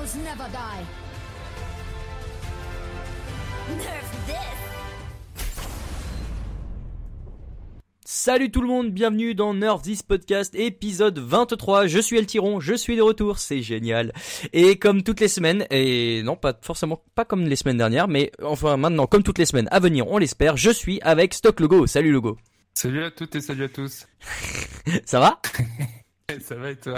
Heroes never die. Nerf this. Salut tout le monde, bienvenue dans Nerf This Podcast épisode 23. Je suis El Tiron, je suis de retour, c'est génial. Et comme toutes les semaines, et non pas forcément pas comme les semaines dernières, mais enfin maintenant comme toutes les semaines à venir, on l'espère, je suis avec Stock Logo. Salut Logo. Salut à toutes et salut à tous. Ça va?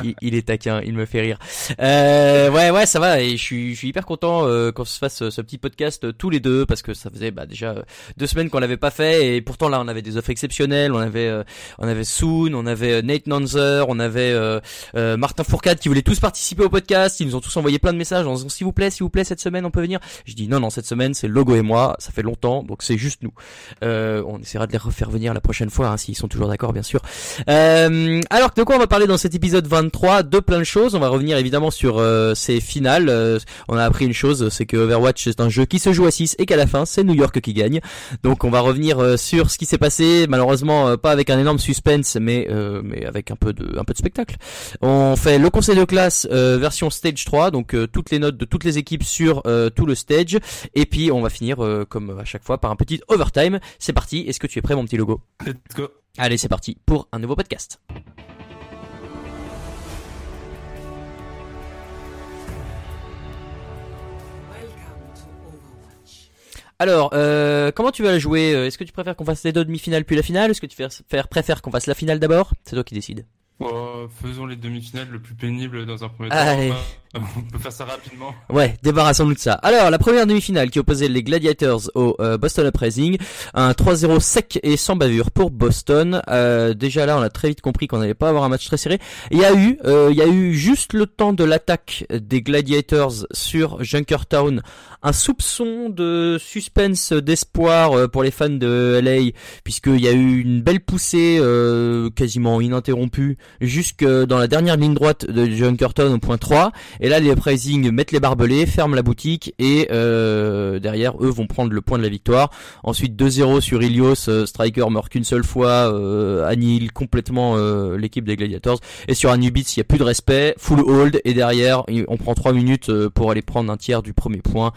Il, est taquin, il me fait rire. Euh, ouais, ouais, ça va. Et je suis, je suis hyper content euh, qu'on se fasse ce petit podcast euh, tous les deux parce que ça faisait bah, déjà euh, deux semaines qu'on l'avait pas fait et pourtant là on avait des offres exceptionnelles. On avait, euh, on avait Soon, on avait euh, Nate Nanzer, on avait euh, euh, Martin Fourcade qui voulaient tous participer au podcast. Ils nous ont tous envoyé plein de messages en disant s'il vous plaît, s'il vous plaît, cette semaine on peut venir. Je dis non, non, cette semaine c'est Logo et moi. Ça fait longtemps, donc c'est juste nous. Euh, on essaiera de les refaire venir la prochaine fois hein, s'ils sont toujours d'accord, bien sûr. Euh, alors de quoi on va parler dans cet épisode 23 De plein de choses. On va revenir évidemment sur euh, ces finales. Euh, on a appris une chose, c'est que Overwatch c'est un jeu qui se joue à 6 et qu'à la fin c'est New York qui gagne. Donc on va revenir euh, sur ce qui s'est passé. Malheureusement pas avec un énorme suspense, mais mais avec un peu de un peu de spectacle. On fait le conseil de classe version stage 3, donc toutes les notes de toutes les équipes sur tout le stage. Et puis on va finir comme à chaque fois par un petit overtime. C'est parti. Est-ce que tu es prêt mon petit logo? Let's go. Allez, c'est parti pour un nouveau podcast. Alors, euh, comment tu vas la jouer Est-ce que tu préfères qu'on fasse les deux demi-finales puis la finale Est-ce que tu préfères, qu'on fasse la finale d'abord? C'est toi qui décides. Bon, faisons les demi-finales le plus pénible dans un premier temps. On peut faire ça rapidement. Ouais, débarrassons-nous de ça. Alors, la première demi-finale qui opposait les Gladiators au euh, Boston Uprising, un 3-0 sec et sans bavure pour Boston. Euh, déjà là, on a très vite compris qu'on n'allait pas avoir un match très serré. Il y a eu, euh, il y a eu juste le temps de l'attaque des Gladiators sur Junkertown, un soupçon de suspense, d'espoir euh, pour les fans de LA, puisqu'il y a eu une belle poussée euh, quasiment ininterrompue jusque dans la dernière ligne droite de Junkertown au point 3. Et là, les Uprising mettent les barbelés, ferment la boutique et euh, derrière, eux vont prendre le point de la victoire. Ensuite, 2-0 sur Ilios, euh, Striker meurt qu'une seule fois, euh, annihile complètement l'équipe des Gladiators. Et sur Anubis, il y a plus de respect, full hold et derrière, on prend 3 minutes pour aller prendre un tiers du premier point.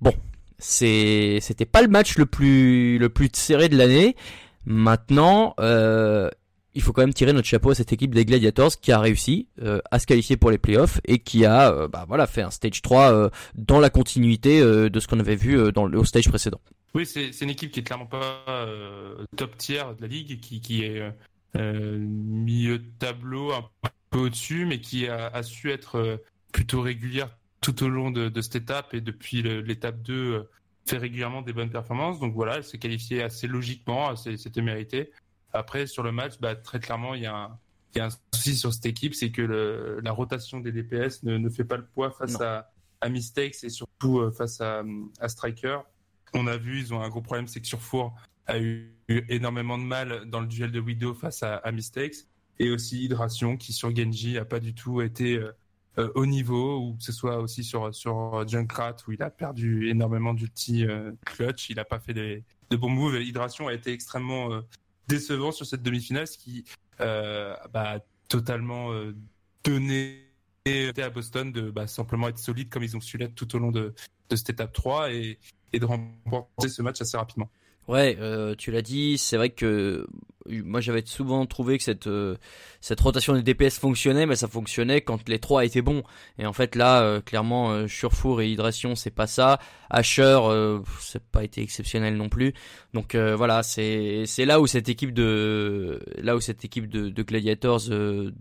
Bon, c'est c'était pas le match le plus serré de l'année. Maintenant, il faut quand même tirer notre chapeau à cette équipe des Gladiators qui a réussi euh, à se qualifier pour les playoffs et qui a euh, bah, voilà fait un stage 3 euh, dans la continuité de ce qu'on avait vu dans le au stage précédent. Oui, c'est une équipe qui est clairement pas top tier de la ligue, qui, qui est milieu de tableau, un peu au-dessus, mais qui a, su être plutôt régulière tout au long de, de cette étape et depuis l'étape 2 euh, fait régulièrement des bonnes performances. Donc voilà, elle s'est qualifiée assez logiquement, c'était mérité. Après, sur le match, bah, très clairement, il y a un, il y a un souci sur cette équipe, c'est que le, la rotation des DPS ne, ne fait pas le poids face à, à Mistakes et surtout euh, face à, à Striker. On a vu, ils ont un gros problème, c'est que Surfour a eu, énormément de mal dans le duel de Widow face à, à Mistakes. Et aussi Hydration, qui sur Genji a pas du tout été euh, euh, au niveau, ou que ce soit aussi sur, sur Junkrat, où il a perdu énormément d'ulti euh, clutch, il n'a pas fait des, de bons moves. Hydration a été extrêmement euh, décevant sur cette demi-finale, ce qui euh, bah, totalement euh, donné à Boston de bah, simplement être solide comme ils ont su l'être tout au long de, de cette étape 3 et, et de remporter ce match assez rapidement. Ouais, euh, tu l'as dit, c'est vrai que moi j'avais souvent trouvé que cette euh, cette rotation des DPS fonctionnait, mais ça fonctionnait quand les trois étaient bons. Et en fait là, euh, clairement, euh, Surfour et Hydration, c'est pas ça. Asher, c'est pas été exceptionnel non plus. Donc voilà, c'est là où cette équipe de là où cette équipe de, de Gladiators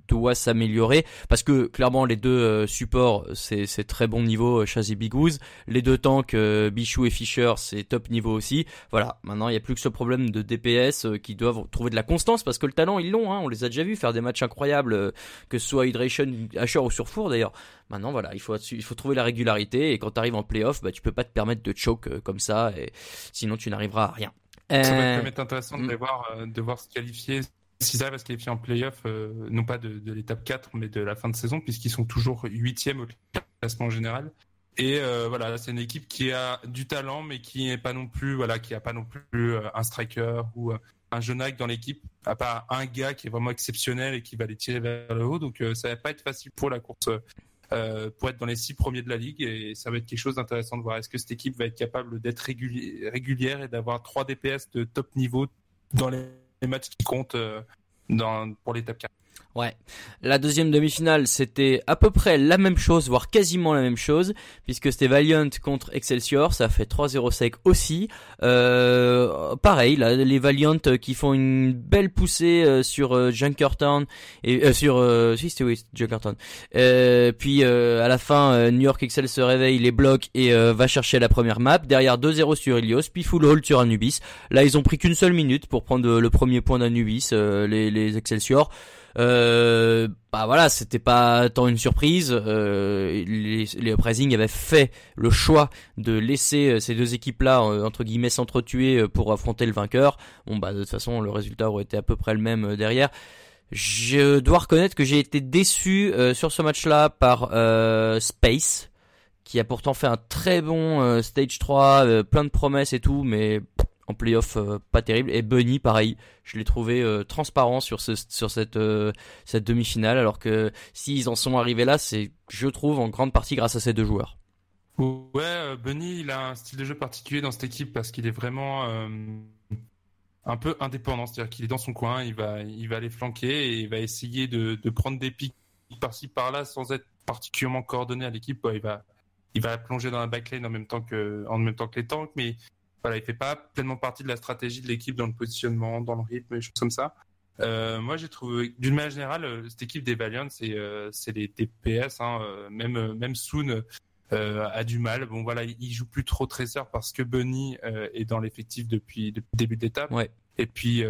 doit s'améliorer, parce que clairement les deux supports c'est très bon niveau, Chaz et Bigouz. Les deux tanks, Bichou et Fisher, c'est top niveau aussi. Voilà, maintenant il n'y a plus que ce problème de DPS qui doivent trouver de la constance parce que le talent ils l'ont, hein, on les a déjà vus faire des matchs incroyables, euh, que ce soit Hydration, Asher ou Surfour d'ailleurs. Maintenant voilà, il faut il faut trouver la régularité et quand tu arrives en playoff, bah tu peux pas te permettre de choke euh, comme ça et sinon tu n'arriveras à rien. Ça va Euh, quand même être intéressant de mm. les voir, euh, de voir se qualifier, s'ils arrivent à se qualifier en playoff, euh, non pas de, de l'étape 4, mais de la fin de saison, puisqu'ils sont toujours huitièmes au classement général. Et euh, voilà, c'est une équipe qui a du talent, mais qui n'est pas non plus, voilà, qui a pas non plus euh, un striker ou euh, un jeune hack dans l'équipe, à part un gars qui est vraiment exceptionnel et qui va les tirer vers le haut. Donc euh, ça va pas être facile pour la course euh, pour être dans les six premiers de la ligue et ça va être quelque chose d'intéressant de voir. Est-ce que cette équipe va être capable d'être régulière et d'avoir trois DPS de top niveau dans les matchs qui comptent euh, dans, pour l'étape 4 Ouais. La deuxième demi-finale, c'était à peu près la même chose, voire quasiment la même chose, puisque c'était Valiant contre Excelsior, ça fait 3-0 sec aussi. Euh, pareil, là, les Valiant qui font une belle poussée euh, sur euh, Junkertown et euh, sur euh, si c'était oui, Junkertown. Euh, puis à la fin, New York Excel se réveille, les bloque et va chercher la première map. Derrière 2-0 sur Ilios, puis full hold sur Anubis. Là, ils ont pris qu'une seule minute pour prendre le premier point d'Anubis, les, les Excelsior. Euh, bah voilà, c'était pas tant une surprise. Euh, les, Uprising avaient fait le choix de laisser euh, ces deux équipes-là entre guillemets s'entretuer pour affronter le vainqueur. Bon bah de toute façon le résultat aurait été à peu près le même derrière. Je dois reconnaître que j'ai été déçu sur ce match-là par Space, qui a pourtant fait un très bon stage 3, plein de promesses et tout, mais en playoff euh, pas terrible. Et Bunny pareil je l'ai trouvé euh, transparent sur ce sur cette euh, cette demi-finale alors que s'ils en sont arrivés là c'est je trouve en grande partie grâce à ces deux joueurs. Ouais Bunny il a un style de jeu particulier dans cette équipe parce qu'il est vraiment un peu indépendant. C'est-à-dire qu'il est dans son coin il va il va aller flanquer et il va essayer de, de prendre des pics par-ci par-là sans être particulièrement coordonné à l'équipe. Il va il va plonger dans la backlane en même temps que en même temps que les tanks mais voilà, il fait pas pleinement partie de la stratégie de l'équipe dans le positionnement, dans le rythme, et choses comme ça. Euh, moi, j'ai trouvé, d'une manière générale, euh, cette équipe des Valiant, c'est euh, les TPS. Hein, euh, même même Soon euh, a du mal. Bon, voilà, il, joue plus trop Tracer parce que Bunny est dans l'effectif depuis, depuis le début d'étape. Ouais. Et puis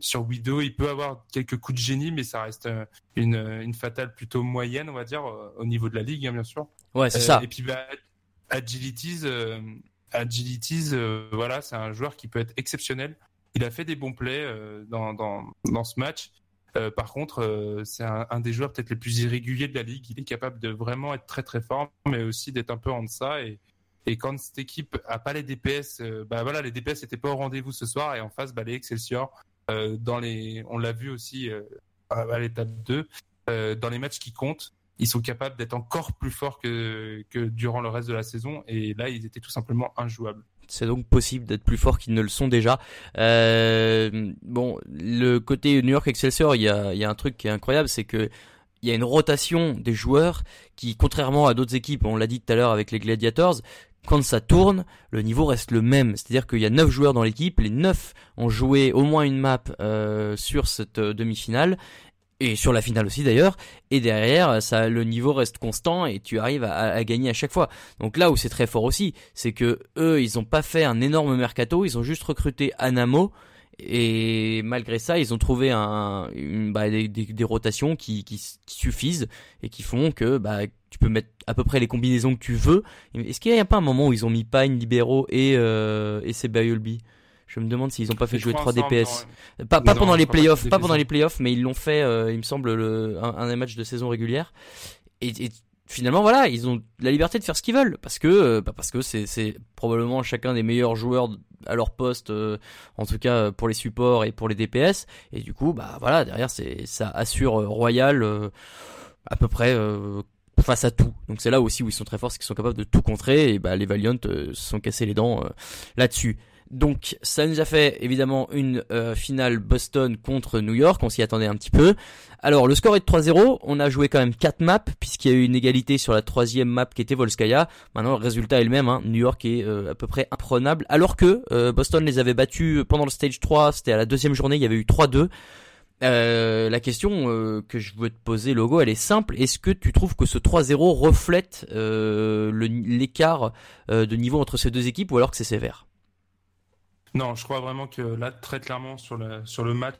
sur Widow, il peut avoir quelques coups de génie, mais ça reste une, une fatale plutôt moyenne, on va dire, au niveau de la ligue, hein, bien sûr. Ouais, c'est ça. Et puis bah, Agilities, Agilities, euh, voilà, c'est un joueur qui peut être exceptionnel. Il a fait des bons plays euh, dans, dans, ce match. Euh, par contre, c'est un, des joueurs peut-être les plus irréguliers de la ligue. Il est capable de vraiment être très très fort, mais aussi d'être un peu en deçà. Et, et quand cette équipe a pas les DPS, bah voilà, les DPS n'étaient pas au rendez-vous ce soir. Et en face, bah, les Excelsior, dans les, on l'a vu aussi à l'étape 2, dans les matchs qui comptent, ils sont capables d'être encore plus forts que, que durant le reste de la saison. Et là, ils étaient tout simplement injouables. C'est donc possible d'être plus forts qu'ils ne le sont déjà. Euh, bon, le côté New York Excelsior, il y a, y a un truc qui est incroyable, c'est que il y a une rotation des joueurs qui, contrairement à d'autres équipes, on l'a dit tout à l'heure avec les Gladiators, quand ça tourne, le niveau reste le même. C'est-à-dire qu'il y a 9 joueurs dans l'équipe, les 9 ont joué au moins une map euh, sur cette euh, demi-finale, et sur la finale aussi d'ailleurs. Et derrière, ça, le niveau reste constant et tu arrives à, gagner à chaque fois. Donc là où c'est très fort aussi, c'est que eux, ils ont pas fait un énorme mercato, ils ont juste recruté Anamo. Et malgré ça, ils ont trouvé bah, des, rotations qui, suffisent et qui font que bah, tu peux mettre à peu près les combinaisons que tu veux. Est-ce qu'il n'y a pas un moment où ils ont mis Pine, Libero et, euh, et je me demande s'ils ont pas fait jouer 3 DPS. Pas, pas pendant les playoffs, pas, pendant les playoffs, mais ils l'ont fait, euh, il me semble, le, un, un, des matchs de saison régulière. Et, et, finalement, voilà, ils ont la liberté de faire ce qu'ils veulent parce que, euh, bah parce que c'est, c'est probablement chacun des meilleurs joueurs à leur poste, euh, en tout cas pour les supports et pour les DPS. Et du coup, bah voilà, derrière, c'est ça assure Royal à peu près face à tout. Donc c'est là aussi où ils sont très forts, c'est qu'ils sont capables de tout contrer. Et bah les Valiant se sont cassés les dents là-dessus. Donc ça nous a fait évidemment une euh, finale Boston contre New York, on s'y attendait un petit peu. Alors le score est de 3-0, on a joué quand même 4 maps puisqu'il y a eu une égalité sur la troisième map qui était Volskaya. Maintenant le résultat est le même, hein. New York est euh, à peu près imprenable alors que euh, Boston les avait battus pendant le stage 3, c'était à la deuxième journée, il y avait eu 3-2. Euh, la question que je veux te poser, Logo, elle est simple. Est-ce que tu trouves que ce 3-0 reflète l'écart de niveau entre ces deux équipes ou alors que c'est sévère? Non, je crois vraiment que là, très clairement, sur le, sur le match,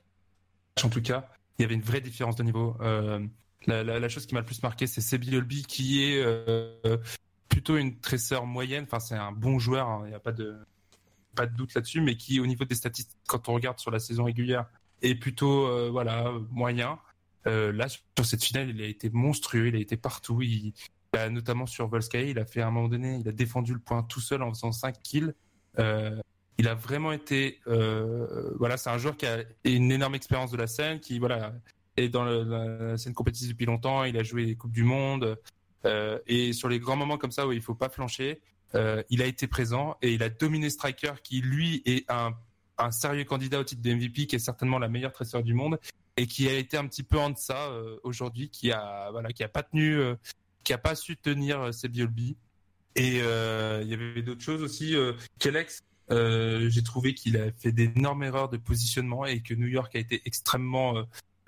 en tout cas, il y avait une vraie différence de niveau. Euh, la, chose qui m'a le plus marqué, c'est Sebi qui est euh, plutôt une tresseur moyenne. Enfin, c'est un bon joueur, hein, il n'y a pas de, pas de doute là-dessus, mais qui, au niveau des statistiques, quand on regarde sur la saison régulière, est plutôt euh, voilà moyen. Là, sur cette finale, il a été monstrueux, il a été partout. Il, il notamment sur Volsky, il a fait à un moment donné, il a défendu le point tout seul en faisant 5 kills. Il a vraiment été, euh, voilà, c'est un joueur qui a une énorme expérience de la scène, qui voilà est dans la scène compétitive depuis longtemps. Il a joué les coupes du monde. Euh, et sur les grands moments comme ça où il faut pas flancher, euh, il a été présent et il a dominé Striker qui lui est un, un sérieux candidat au titre de MVP, qui est certainement la meilleure tresseur du monde et qui a été un petit peu en deçà aujourd'hui, qui a voilà, qui a pas tenu, qui a pas su tenir ses BLB. Et il y avait d'autres choses aussi. Kelex, euh, j'ai trouvé qu'il a fait d'énormes erreurs de positionnement et que New York a été extrêmement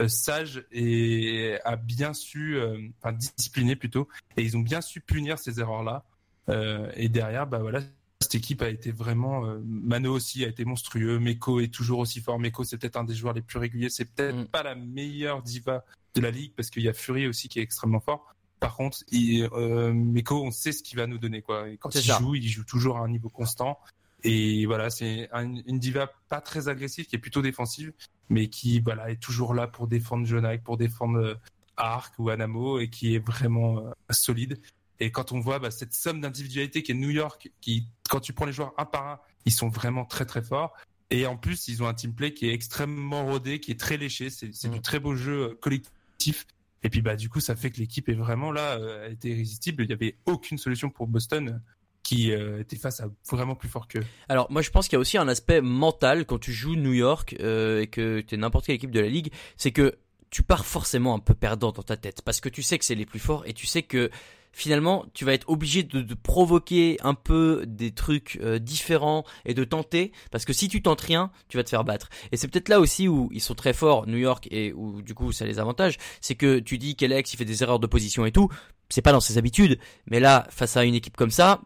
euh, sage et a bien su, euh, enfin discipliné plutôt, et ils ont bien su punir ces erreurs-là. Euh, et derrière, bah voilà, cette équipe a été vraiment. euh, Mano aussi a été monstrueux. Meko est toujours aussi fort. Meko, c'est peut-être un des joueurs les plus réguliers. C'est peut-être Mm. pas la meilleure diva de la ligue parce qu'il y a Fury aussi qui est extrêmement fort. Par contre, il, euh, Meko, on sait ce qu'il va nous donner quoi. Et quand il ça. joue, il joue toujours à un niveau constant. Et voilà, c'est un- une diva pas très agressive, qui est plutôt défensive, mais qui voilà est toujours là pour défendre Jonak, pour défendre euh, Arc ou Anamo, et qui est vraiment euh, solide. Et quand on voit bah, cette somme d'individualité qui est New York, qui quand tu prends les joueurs un par un, ils sont vraiment très très forts. Et en plus, ils ont un team play qui est extrêmement rodé, qui est très léché. C'est Mm. du très beau jeu euh, collectif. Et puis bah du coup, ça fait que l'équipe est vraiment là, a été irrésistible. Il y avait aucune solution pour Boston qui euh, face à vraiment plus fort qu'eux. Alors moi je pense qu'il y a aussi un aspect mental quand tu joues New York euh, et que tu es n'importe quelle équipe de la ligue, c'est que tu pars forcément un peu perdant dans ta tête parce que tu sais que c'est les plus forts et tu sais que finalement tu vas être obligé de, de provoquer un peu des trucs euh, différents et de tenter parce que si tu tentes rien tu vas te faire battre et c'est peut-être là aussi où ils sont très forts New York et où du coup ça les avantage c'est que tu dis qu'Alex il fait des erreurs de position et tout c'est pas dans ses habitudes mais là face à une équipe comme ça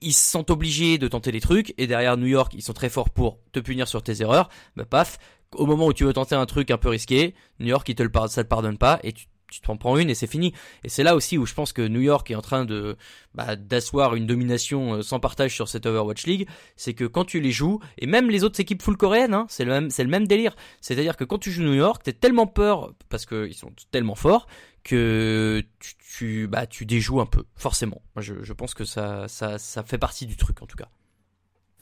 ils se sentent obligés de tenter des trucs et derrière New York ils sont très forts pour te punir sur tes erreurs bah paf au moment où tu veux tenter un truc un peu risqué New York il te le ça te pardonne pas et tu tu t'en prends une et c'est fini. Et c'est là aussi où je pense que New York est en train de bah, d'asseoir une domination euh, sans partage sur cette Overwatch League c'est que quand tu les joues et même les autres équipes full coréennes hein, c'est le même c'est le même délire. C'est à dire que quand tu joues New York t'es tellement peur parce que ils sont tellement forts que tu, tu bah tu déjoues un peu forcément. Je, je pense que ça ça ça fait partie du truc en tout cas.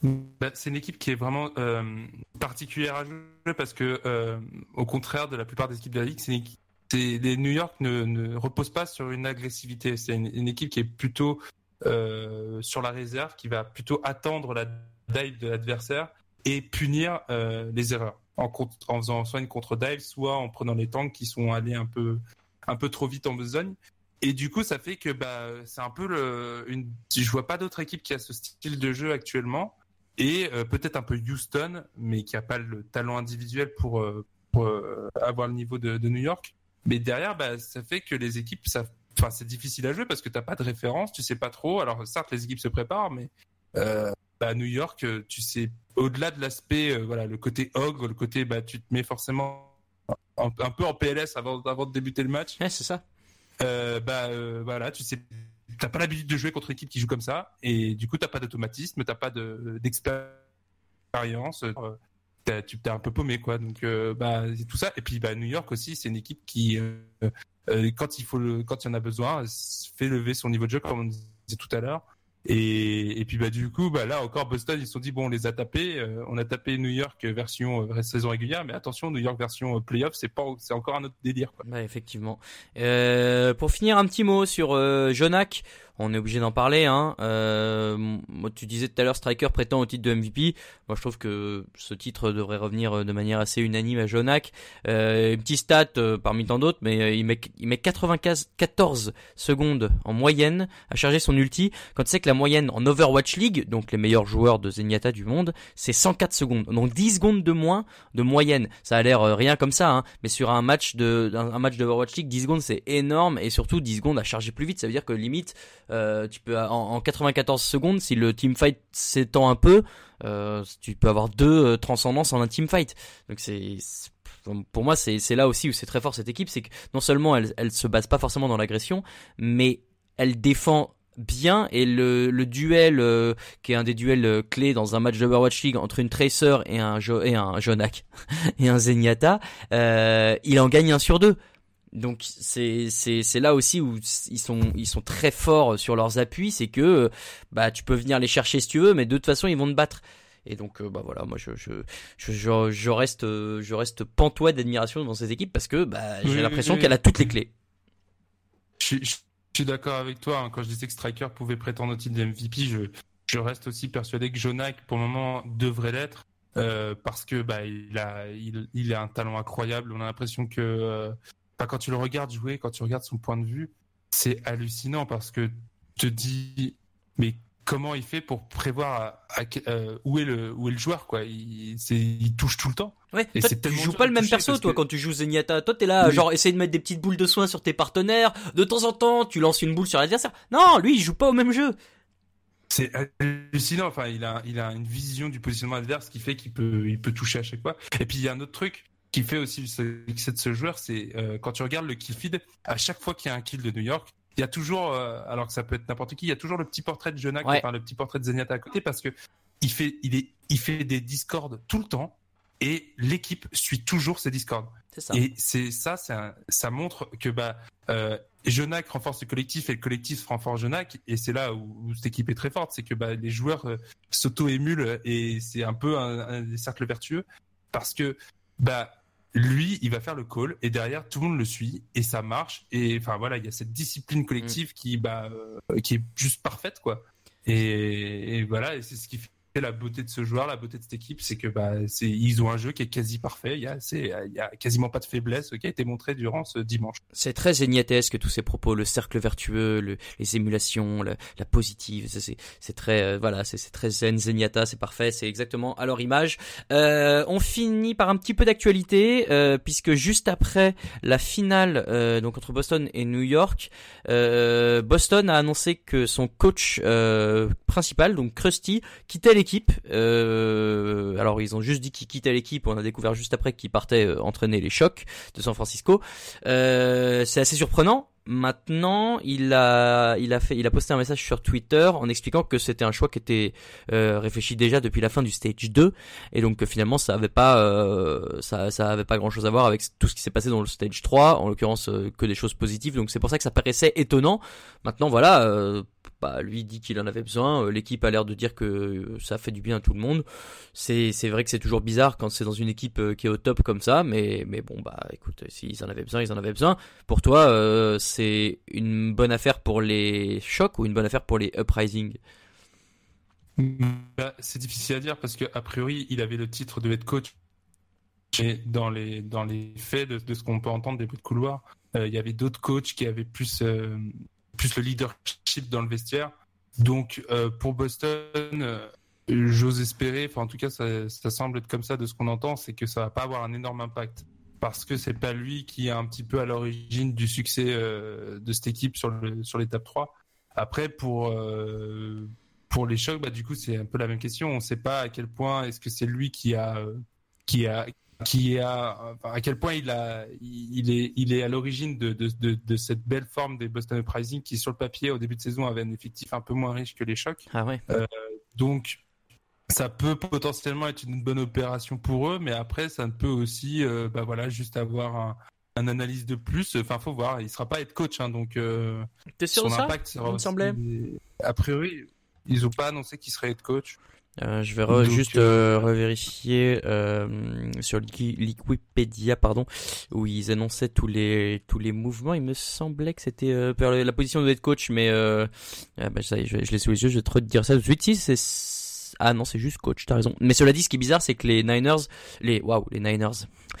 Bah, c'est une équipe qui est vraiment euh, particulière à jouer parce que, euh, au contraire de la plupart des équipes de la ligue, c'est les New York ne, ne reposent pas sur une agressivité. C'est une, équipe qui est plutôt euh, sur la réserve, qui va plutôt attendre la dive de l'adversaire et punir les erreurs. En, en faisant soit une contre-dive, soit en prenant les tanks qui sont allés un peu, un peu trop vite en besogne. Et du coup, ça fait que bah, c'est un peu le, une. Je vois pas d'autre équipe qui a ce style de jeu actuellement et euh, peut-être un peu Houston, mais qui a pas le talent individuel pour, euh, euh, avoir le niveau de, New York. Mais derrière, bah, ça fait que les équipes, ça, enfin, c'est difficile à jouer parce que t'as pas de référence, tu sais pas trop. Alors certes, les équipes se préparent, mais bah, New York, tu sais, au-delà de l'aspect, voilà, le côté ogre, le côté, bah, tu te mets forcément un, un peu en PLS avant, avant de débuter le match. ouais c'est ça Euh, bah euh, voilà, tu sais, t'as pas l'habitude de jouer contre une équipe qui joue comme ça, et du coup t'as pas d'automatisme, t'as pas de d'expérience, euh, t'as- tu t'es un peu paumé quoi. Donc euh, bah c'est tout ça, et puis bah New York aussi, c'est une équipe qui euh, euh, quand il faut le, quand il y en a besoin, fait lever son niveau de jeu comme on disait tout à l'heure. Et, et puis bah du coup bah là encore Boston ils se sont dit bon on les a tapés euh, on a tapé New York version euh, saison régulière mais attention New York version euh, playoff c'est pas c'est encore un autre délire quoi. Ouais, effectivement. Euh, pour finir, un petit mot sur euh, Jonak. On est obligé d'en parler. Hein. Euh, moi, tu disais tout à l'heure, Striker prétend au titre de MVP. Moi, je trouve que ce titre devrait revenir euh, de manière assez unanime à Jonak. Euh, une petite stat euh, parmi tant d'autres, mais il met il met 95 14 secondes en moyenne à charger son ulti. Quand tu sais que la moyenne en Overwatch League, donc les meilleurs joueurs de Zenyatta du monde, c'est 104 secondes. Donc 10 secondes de moins de moyenne. Ça a l'air rien comme ça, hein, mais sur un match de un, match de Overwatch League, 10 secondes c'est énorme et surtout 10 secondes à charger plus vite. Ça veut dire que limite, euh, tu peux en, en 94 secondes, si le teamfight s'étend un peu, euh, tu peux avoir deux euh, transcendances en un teamfight. Donc c'est pour moi c'est là aussi où c'est très fort cette équipe, c'est que non seulement elle elle se base pas forcément dans l'agression, mais elle défend bien et le, le duel qui est un des duels clés dans un match d'Overwatch League entre une Tracer et un jo et un Jonak et un Zenyatta, il en gagne un sur deux. Donc c'est c'est c'est là aussi où ils sont ils sont très forts sur leurs appuis, c'est que bah tu peux venir les chercher si tu veux, mais de toute façon ils vont te battre. Et donc euh, bah voilà, moi je je je, je, reste je reste pantois d'admiration devant ces équipes parce que bah j'ai Oui, l'impression oui. qu'elle a toutes les clés. Je, je- je suis d'accord avec toi. hein. Quand je disais que Striker pouvait prétendre au titre de MVP, je, je reste aussi persuadé que Jonak, pour le moment, devrait l'être. euh, parce que bah, il, a, il, il a un talent incroyable. On a l'impression que euh, enfin, quand tu le regardes jouer, quand tu regardes son point de vue, c'est hallucinant parce que tu te dis, mais comment il fait pour prévoir à- à que- euh, où, est le, où est le joueur quoi il, touche tout le temps. Ouais, Et toi, tu joues pas le même perso, toi, que- quand tu joues Zenyatta. Toi, t'es là, Oui. genre, essayer de mettre des petites boules de soin sur tes partenaires. De temps en temps, tu lances une boule sur l'adversaire. Non, lui, il joue pas au même jeu. C'est hallucinant. Enfin, il a, il a une vision du positionnement adverse qui fait qu'il peut, il peut toucher à chaque fois. Et puis il y a un autre truc qui fait aussi le succès de ce joueur, c'est euh, quand tu regardes le kill feed, à chaque fois qu'il y a un kill de New York, il y a toujours, euh, alors que ça peut être n'importe qui, il y a toujours le petit portrait de Jonak, Ouais. enfin le petit portrait de Zenyatta à côté, parce que il fait, il est, il fait des discords tout le temps et l'équipe suit toujours ses discords. Ça. Et c'est ça, un- ça montre que bah euh, Jonak renforce le collectif et le collectif renforce Jonak. Et c'est là où, où cette équipe est très forte, c'est que bah, les joueurs euh, s'auto-émulent et c'est un peu un, un cercle vertueux parce que bah lui, il va faire le call et derrière tout le monde le suit et ça marche. Et enfin voilà, il y a cette discipline collective qui bah euh, qui est juste parfaite quoi. Et, et voilà, et c'est ce qui fait la beauté de ce joueur, la beauté de cette équipe, c'est que bah c'est ils ont un jeu qui est quasi parfait. Il y a c'est il y a quasiment pas de faiblesse qui a été montré durant ce dimanche. C'est très zéniatesque tous ces propos, le cercle vertueux, le- les émulations, la, positive. C'est c'est très euh, voilà, c'est c'est très zen, zeniata, c'est parfait, c'est exactement à leur image. Euh, on finit par un petit peu d'actualité euh, puisque juste après la finale euh, donc entre Boston et New York, euh, Boston a annoncé que son coach principal, donc Krusty, quittait l'équipe. Euh, alors ils ont juste dit qu'il quittait l'équipe. On a découvert juste après qu'il partait euh, entraîner les chocs de San Francisco. Euh, c'est assez surprenant. Maintenant, il a, il a fait, il a posté un message sur Twitter en expliquant que c'était un choix qui était euh, réfléchi déjà depuis la fin du stage 2 et donc que finalement ça avait pas, euh, ça, ça avait pas grand chose à voir avec tout ce qui s'est passé dans le stage 3, en l'occurrence euh, que des choses positives. Donc c'est pour ça que ça paraissait étonnant. Maintenant, voilà, lui dit qu'il en avait besoin. euh, L'équipe a l'air de dire que euh, ça fait du bien à tout le monde. C'est, vrai que c'est toujours bizarre quand c'est dans une équipe euh, qui est au top comme ça, mais, mais bon, bah, écoute, s'ils en avaient besoin, ils en avaient besoin. Pour toi, c'est une bonne affaire pour les chocs ou une bonne affaire pour les uprising Bah, c'est difficile à dire parce que a priori il avait le titre de head coach. Et dans les faits de, ce qu'on peut entendre des bruits de couloir, il y avait d'autres coachs qui avaient plus plus le leadership dans le vestiaire. Donc euh, pour Boston, euh, j'ose espérer, enfin en tout cas ça, semble être comme ça de ce qu'on entend, c'est que ça va pas avoir un énorme impact parce que c'est pas lui qui est un petit peu à l'origine du succès euh, de cette équipe sur sur l'étape 3. Après pour pour les chocs, bah du coup c'est un peu la même question. On ne sait pas à quel point est-ce que c'est lui qui a qui a qui a enfin, à quel point il a il est il est à l'origine de, de, de, de cette belle forme des Boston Uprising qui sur le papier au début de saison avait un effectif un peu moins riche que les chocs. Ah ouais. Donc ça peut potentiellement être une bonne opération pour eux, mais après ça ne peut aussi euh, bah voilà juste avoir un, un analyse de plus. Enfin faut voir, il sera pas être coach hein, donc euh, T'es sûr son de ça impact sera Il me aussi- semblait. A priori ils ont pas annoncé qu'il serait head coach. Euh, je vais re- juste euh, revérifier euh, sur Wiki- Wikipédia, pardon, où ils annonçaient tous les tous les mouvements. Il me semblait que c'était la position de head coach, mais ah bah, ça y est, je, je l'ai sous les yeux. Je vais te redire ça tout de suite. Si c'est ah non, c'est juste coach. T'as raison. Mais cela dit, ce qui est bizarre, c'est que les Niners, les waouh, les Niners,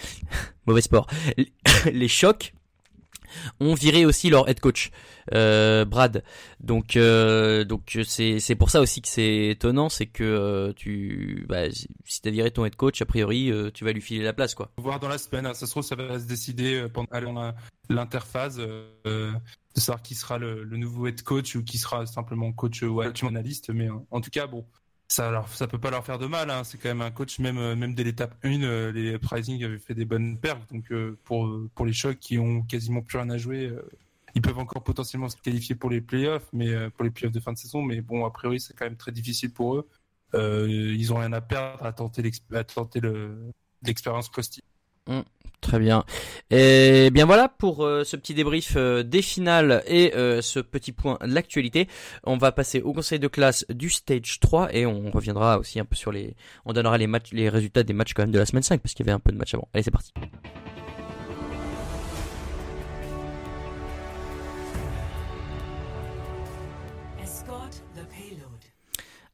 mauvais sport, les chocs ont viré aussi leur head coach, euh, Brad. Donc, euh, donc c'est c'est pour ça aussi que c'est étonnant, c'est que euh, tu, bah, si t'as viré ton head coach, a priori, euh, tu vas lui filer la place, quoi. Voir dans la semaine. hein. Ça se trouve, ça va se décider pendant l'interphase de savoir qui sera le, nouveau head coach ou qui sera simplement coach ou analyste. Mais en tout cas, bon, ça, leur, ça peut pas leur faire de mal. hein. C'est quand même un coach, même, euh, même dès l'étape 1, euh, les Uprising avaient fait des bonnes perfs. Donc euh, pour, pour les chocs qui ont quasiment plus rien à jouer, ils peuvent encore potentiellement se qualifier pour les playoffs, mais pour les playoffs de fin de saison. Mais bon, a priori, c'est quand même très difficile pour eux. Euh, ils ont rien à perdre à tenter à tenter le l'expérience Krusty. Très bien. Et bien voilà pour euh, ce petit débrief euh, des finales et euh, ce petit point de l'actualité. On va passer au conseil de classe du stage 3 et on reviendra aussi un peu sur les on donnera les matchs les résultats des matchs quand même de la semaine 5 parce qu'il y avait un peu de matchs avant. Allez, c'est parti.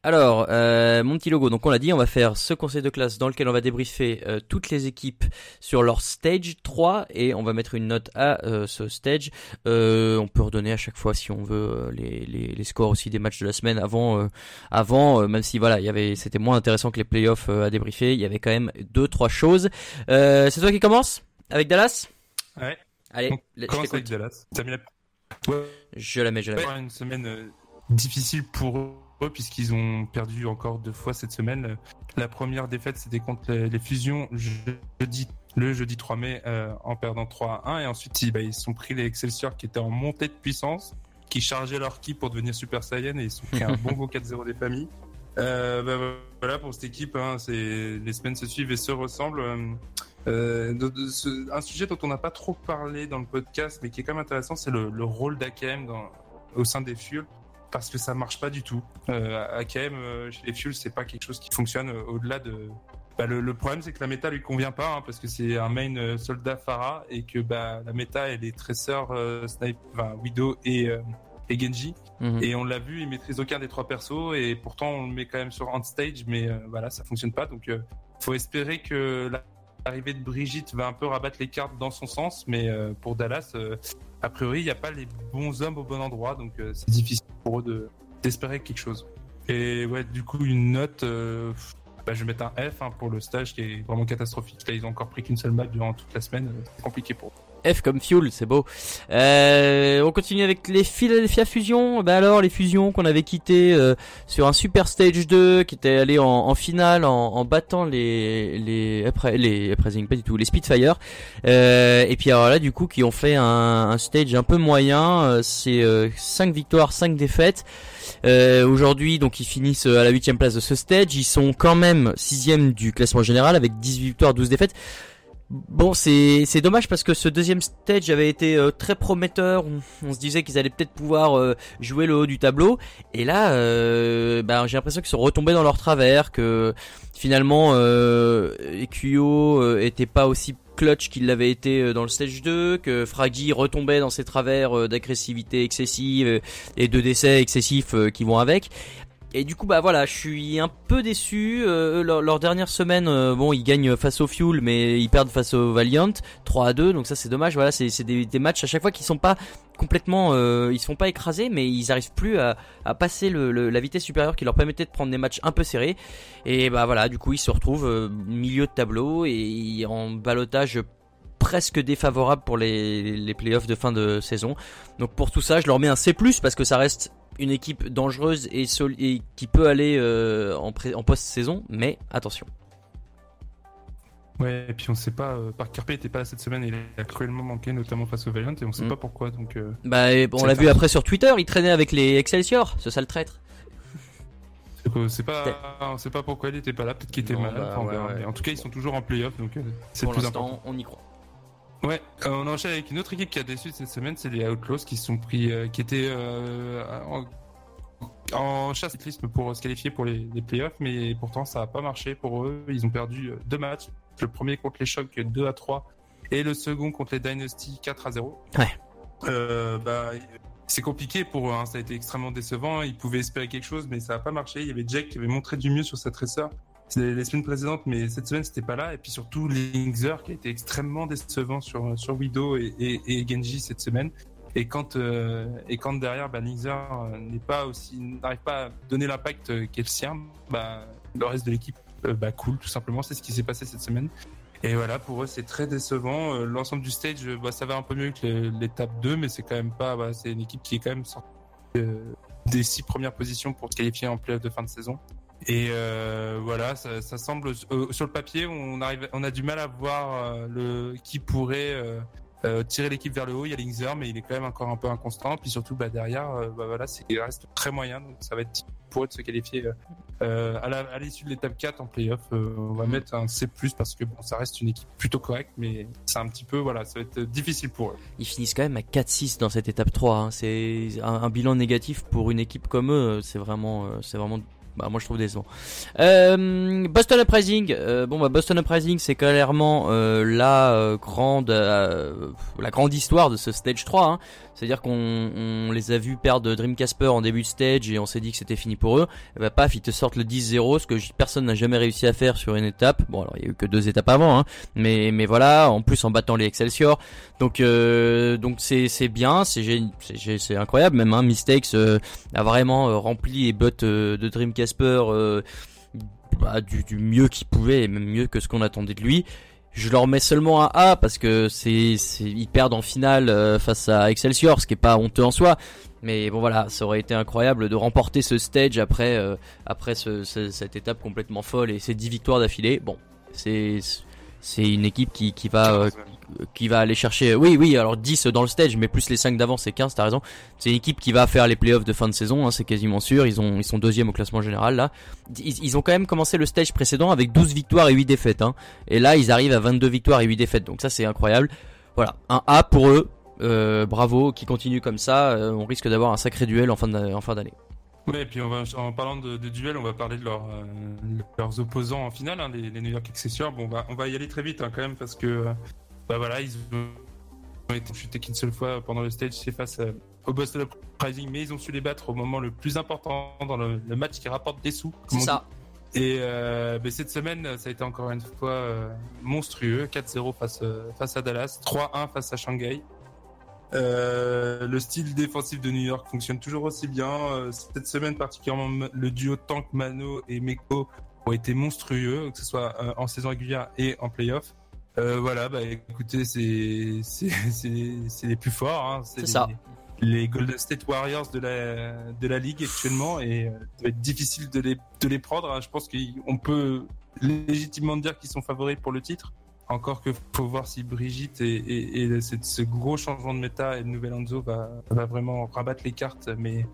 Alors, euh, mon petit logo. Donc, on l'a dit, on va faire ce conseil de classe dans lequel on va débriefer euh, toutes les équipes sur leur stage 3 et on va mettre une note à euh, ce stage. Euh, on peut redonner à chaque fois si on veut les, les, les scores aussi des matchs de la semaine avant, euh, avant euh, même si voilà, il y avait, c'était moins intéressant que les playoffs à débriefer. Il y avait quand même deux, trois choses. Euh, c'est toi qui commence avec Dallas? Ouais. Allez, On commence avec. Dallas. Mis la... Ouais, Je la mets, je la mets. une semaine euh, difficile pour eux puisqu'ils ont perdu encore deux fois cette semaine. La première défaite, c'était contre les, Fusions le jeudi 3 mai euh, en perdant 3 à 1. Et ensuite, ils, bah, sont pris les Excelsior qui étaient en montée de puissance, qui chargeaient leur ki pour devenir Super Saiyan et ils sont pris un bon gros 4-0 des familles. Euh, bah, voilà pour cette équipe, hein, les semaines se suivent et se ressemblent. Euh, euh, un sujet dont on n'a pas trop parlé dans le podcast, mais qui est quand même intéressant, c'est le, le rôle d'AKM au sein des Fuels, parce que ça marche pas du tout. Euh, AKM euh, chez les Fuels, c'est pas quelque chose qui fonctionne euh, au-delà de. Bah, le, le problème, c'est que la méta lui convient pas, hein, parce que c'est un main euh, soldat Pharah et que bah, la méta elle est Tracer, Snipe, enfin, Widow et, et Genji. Mhm. Et on l'a vu, il maîtrise aucun des trois persos et pourtant on le met quand même sur on stage, mais euh, voilà, ça fonctionne pas. Donc euh, faut espérer que la- l'arrivée de Brigitte va un peu rabattre les cartes dans son sens, mais euh, pour Dallas, a priori, il n'y a pas les bons hommes au bon endroit, donc c'est difficile pour eux de d'espérer quelque chose. Et ouais, du coup, une note, euh, bah, je vais mettre un F hein, pour le stage qui est vraiment catastrophique. Là, ils ont encore pris qu'une seule map durant toute la semaine, euh, c'est compliqué pour eux. F comme fuel, c'est beau. Euh, on continue avec les Philadelphia Fusion. Bah alors les fusions qu'on avait quitté euh, sur un super stage 2 qui était allé en, en finale en, en battant les les après les Uprising, pas du tout les Spitfire. Euh, et puis alors là du coup qui ont fait un, un stage un peu moyen. euh, c'est 5 victoires, 5 défaites. Euh, Aujourd'hui, donc ils finissent à la huitième place de ce stage. Ils sont quand même sixième du classement général avec 18 victoires, 12 défaites. Bon, c'est dommage parce que ce deuxième stage avait été euh, très prometteur. On, se disait qu'ils allaient peut-être pouvoir euh, jouer le haut du tableau. Et là, euh, bah, j'ai l'impression qu'ils sont retombés dans leur travers, que finalement euh, euh, était pas aussi clutch qu'il l'avait été dans le stage 2, que Fraggy retombait dans ses travers d'agressivité excessive et de décès excessifs qui vont avec. Et du coup, bah voilà, je suis un peu déçu. Euh, leur, dernière semaine, euh, bon, ils gagnent face au Fuel, mais ils perdent face au Valiant, 3 à 2. Donc ça, c'est dommage. Voilà, c'est des, matchs à chaque fois qui sont pas complètement, euh, ils se font pas écraser, mais ils arrivent plus à, passer la vitesse supérieure qui leur permettait de prendre des matchs un peu serrés. Et bah voilà, du coup, ils se retrouvent milieu de tableau et en balotage presque défavorable pour les, les playoffs de fin de saison. Donc pour tout ça, je leur mets un C+, parce que ça reste une équipe dangereuse et, et qui peut aller euh, en, post-saison, mais attention. Ouais, et puis on sait pas, euh, Parker P était pas là cette semaine, il a cruellement manqué, notamment face au Valiant, et on sait Mm. pas pourquoi, donc euh, Bah, on l'a vu après sur Twitter, il traînait avec les Excelsior, ce sale traître. c'est pas- on sait pas pourquoi il était pas là, peut-être qu'il était malade, bah, ouais, ouais. En tout cas, ils sont toujours en playoff, donc euh, c'est le plus important. on y croit. Ouais, euh, on enchaîne avec une autre équipe qui a déçu cette semaine, c'est les Outlaws qui sont pris, euh, qui étaient euh, en, en chasse cyclisme pour se qualifier pour les, les playoffs, mais pourtant ça a pas marché pour eux. Ils ont perdu deux matchs. Le premier contre les Chocs 2 à 3 et le second contre les Dynasty 4 à 0. Ouais. Bah, c'est compliqué pour eux, hein. ça a été extrêmement décevant. Ils pouvaient espérer quelque chose, mais ça a pas marché. Il y avait Jack qui avait montré du mieux sur sa tresseur les semaines précédentes, mais cette semaine c'était pas là. Et puis surtout Linkzer qui a été extrêmement décevant sur sur Widow et, Genji cette semaine. Et quand euh, et quand derrière, bah, Linkzer euh, n'est pas aussi n'arrive pas à donner l'impact euh, qu'est le sien, bah, le reste de l'équipe bah, cool tout simplement. C'est ce qui s'est passé cette semaine. Et voilà, pour eux, c'est très décevant. L'ensemble du stage, bah, ça va un peu mieux que l'étape 2, mais c'est quand même pas. Bah, c'est une équipe qui est quand même sortie des six premières positions pour se qualifier en playoff de fin de saison. Et euh, voilà, ça, ça semble euh, sur le papier, on arrive, on a du mal à voir euh, le qui pourrait tirer l'équipe vers le haut. Il y a Linkzer, mais il est quand même encore un peu inconstant. Puis surtout, bah, derrière, bah, voilà, il reste très moyen, donc ça va être difficile pour eux de se qualifier à, l'issue de l'étape 4 en playoff. On va Mhm. mettre un C+ parce que bon, ça reste une équipe plutôt correcte, mais c'est un petit peu, voilà, ça va être difficile pour eux. Ils finissent quand même à 4-6 dans cette étape 3. hein. C'est un, un bilan négatif pour une équipe comme eux. C'est vraiment, c'est vraiment bah moi je trouve décevant. Euh, Boston Uprising, euh, bon bah Boston Uprising c'est clairement euh, la euh, grande la grande histoire de ce stage 3 hein. C'est-à-dire qu'on on les a vus perdre Dreamcasper en début de stage et on s'est dit que c'était fini pour eux. Et bah paf, ils te sortent le 10-0, ce que personne n'a jamais réussi à faire sur une étape. Bon alors il y a eu que deux étapes avant hein. Mais mais voilà, en plus en battant les Excelsior. Donc donc c'est c'est bien, c'est c'est incroyable même hein. Mistakes a vraiment rempli les bottes de Dream Casper euh, bah, du, mieux qu'il pouvait et même mieux que ce qu'on attendait de lui. Je leur mets seulement un A parce que ils perdent en finale euh, face à Excelsior, ce qui est pas honteux en soi. Mais bon voilà, ça aurait été incroyable de remporter ce stage après euh, après ce, ce- cette étape complètement folle et ces 10 victoires d'affilée. Bon, c'est c'est une équipe qui qui va qui va aller chercher. Oui, oui, alors 10 dans le stage, mais plus les 5 d'avant, c'est 15, t'as raison. C'est une équipe qui va faire les playoffs de fin de saison, hein, c'est quasiment sûr. Ils ont ils sont deuxième au classement général là. Ils, ont quand même commencé le stage précédent avec 12 victoires et 8 défaites. Hein. Et là, ils arrivent à 22 victoires et 8 défaites. Donc ça, c'est incroyable. Voilà, un A pour eux. Euh, bravo, qui continue comme ça. Euh, on risque d'avoir un sacré duel en fin de- en fin d'année. Ouais, et puis en parlant de, de duel, on va parler de leur, euh, leurs opposants en finale, hein, les, New York Excelsior. Bon, on va, y aller très vite quand même parce que, bah voilà, ils ont été chutés qu'une seule fois pendant le stage, c'est face euh, au Boston Uprising, mais ils ont su les battre au moment le plus important dans le, le match qui rapporte des sous. C'est ça. dit. Et euh, bah, cette semaine, ça a été encore une fois euh, monstrueux. 4-0 face, face à Dallas, 3-1 face à Shanghai. Euh, le style défensif de New York fonctionne toujours aussi bien. Cette semaine particulièrement, le duo Tank Mano et Meko ont été monstrueux, que ce soit en saison régulière et en playoff. Euh, voilà, bah écoutez, c'est les plus forts. Hein. C'est les- ça. Les Golden State Warriors de la de la ligue actuellement et euh, ça va être difficile de les de les prendre. hein. Je pense qu'on peut légitimement dire qu'ils sont favoris pour le titre. Encore que faut voir si Brigitte et, et, et cette- ce gros changement de méta et de nouvel Enzo va, va vraiment rabattre les cartes. Mais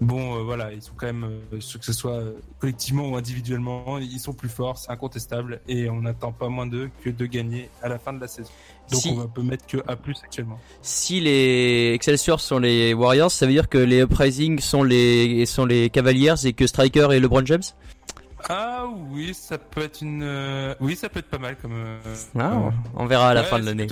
bon, euh, voilà, ils sont quand même, euh, que ce soit euh, collectivement ou individuellement, ils sont plus forts, c'est incontestable. Et on n'attend pas moins d'eux que de gagner à la fin de la saison. Donc Si- on peut mettre que A+, actuellement. Si les Excelsior sont les Warriors, ça veut dire que les Uprising sont les sont les Cavaliers et que Striker et LeBron James? Ah oui, ça peut être une... euh, Oui, ça peut être pas mal comme... euh, Ah, on verra à la ouais, fin de l'année.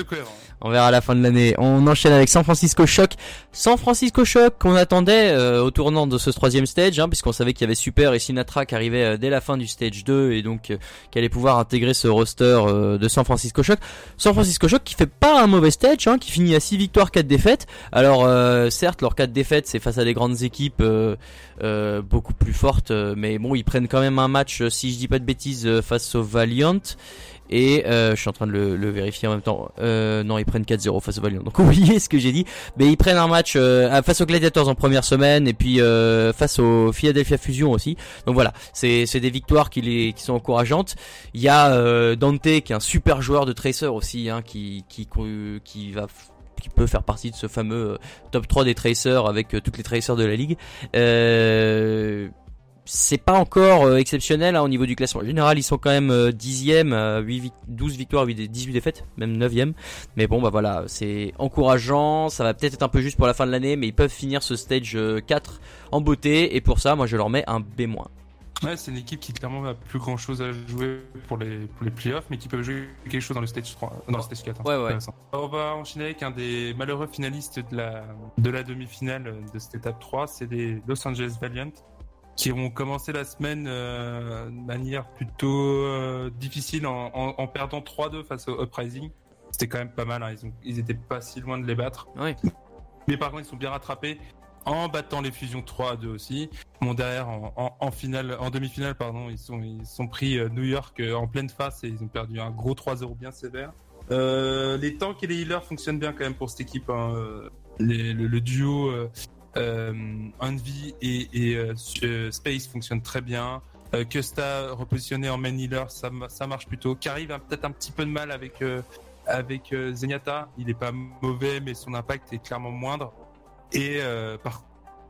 On verra à la fin de l'année. On enchaîne avec San Francisco Shock. San Francisco Shock qu'on attendait euh, au tournant de ce troisième stage, hein, puisqu'on savait qu'il y avait Super et Sinatra qui arrivaient euh, dès la fin du stage 2 et donc euh, qui allaient pouvoir intégrer ce roster de San Francisco Shock. San Francisco Shock qui fait pas un mauvais stage, hein, qui finit à 6 victoires, 4 défaites. Alors certes, leurs 4 défaites c'est face à des grandes équipes beaucoup plus fortes, mais bon ils prennent quand même un match, euh, si je dis pas de bêtises, euh, face au Valiant. Et euh, je suis en train de le, vérifier en même temps. Non, ils prennent 4-0 face au Valiant. Donc oubliez ce que j'ai dit. Mais ils prennent un match à- face aux Gladiators en première semaine et puis face au Philadelphia Fusion aussi. Donc voilà, c'est des victoires qui les qui sont encourageantes. Il y a Dante qui est un super joueur de Tracer aussi, hein, qui peut faire partie de ce fameux top 3 des tracers avec toutes les tracers de la ligue. C'est pas encore euh, exceptionnel hein, au niveau du classement général. Ils sont quand même euh, 10e, euh, 8 vic- 12 victoires, 8 18 défaites, même 9e. Mais bon, bah voilà, c'est encourageant. Ça va peut-être être un peu juste pour la fin de l'année, mais ils peuvent finir ce stage euh, 4 en beauté. Et pour ça, moi, je leur mets un B-. Ouais, c'est une équipe qui clairement n'a plus grand chose à jouer pour les, pour les playoffs, mais qui peut jouer quelque chose dans le stage 3, dans le stage 4. hein. Ouais, ouais. On va enchaîner avec un des malheureux finalistes de la, de la demi-finale de cette étape 3, c'est les Los Angeles Valiant, qui ont commencé la semaine euh, de manière plutôt euh, difficile en, en, en perdant 3-2 face au Uprising. C'était quand même pas mal, hein. ils, ont, ils étaient pas si loin de les battre. Oui. Mais par contre, ils sont bien rattrapés en battant les fusions 3 à 2 aussi. Bon, derrière, en, en, en finale, en demi-finale, pardon, ils sont, ils sont pris euh, New York en pleine face et ils ont perdu un gros 3-0 bien sévère. Euh, les tanks et les healers fonctionnent bien quand même pour cette équipe. hein. Les- le, le duo Envy et, et euh, euh, Space fonctionne très bien. Euh, Kusta repositionné en main healer, ça, ma- ça marche plutôt. Kariv a peut-être un petit peu de mal avec euh, avec euh, Zenyatta. Il est pas mauvais, mais son impact est clairement moindre. Et euh, par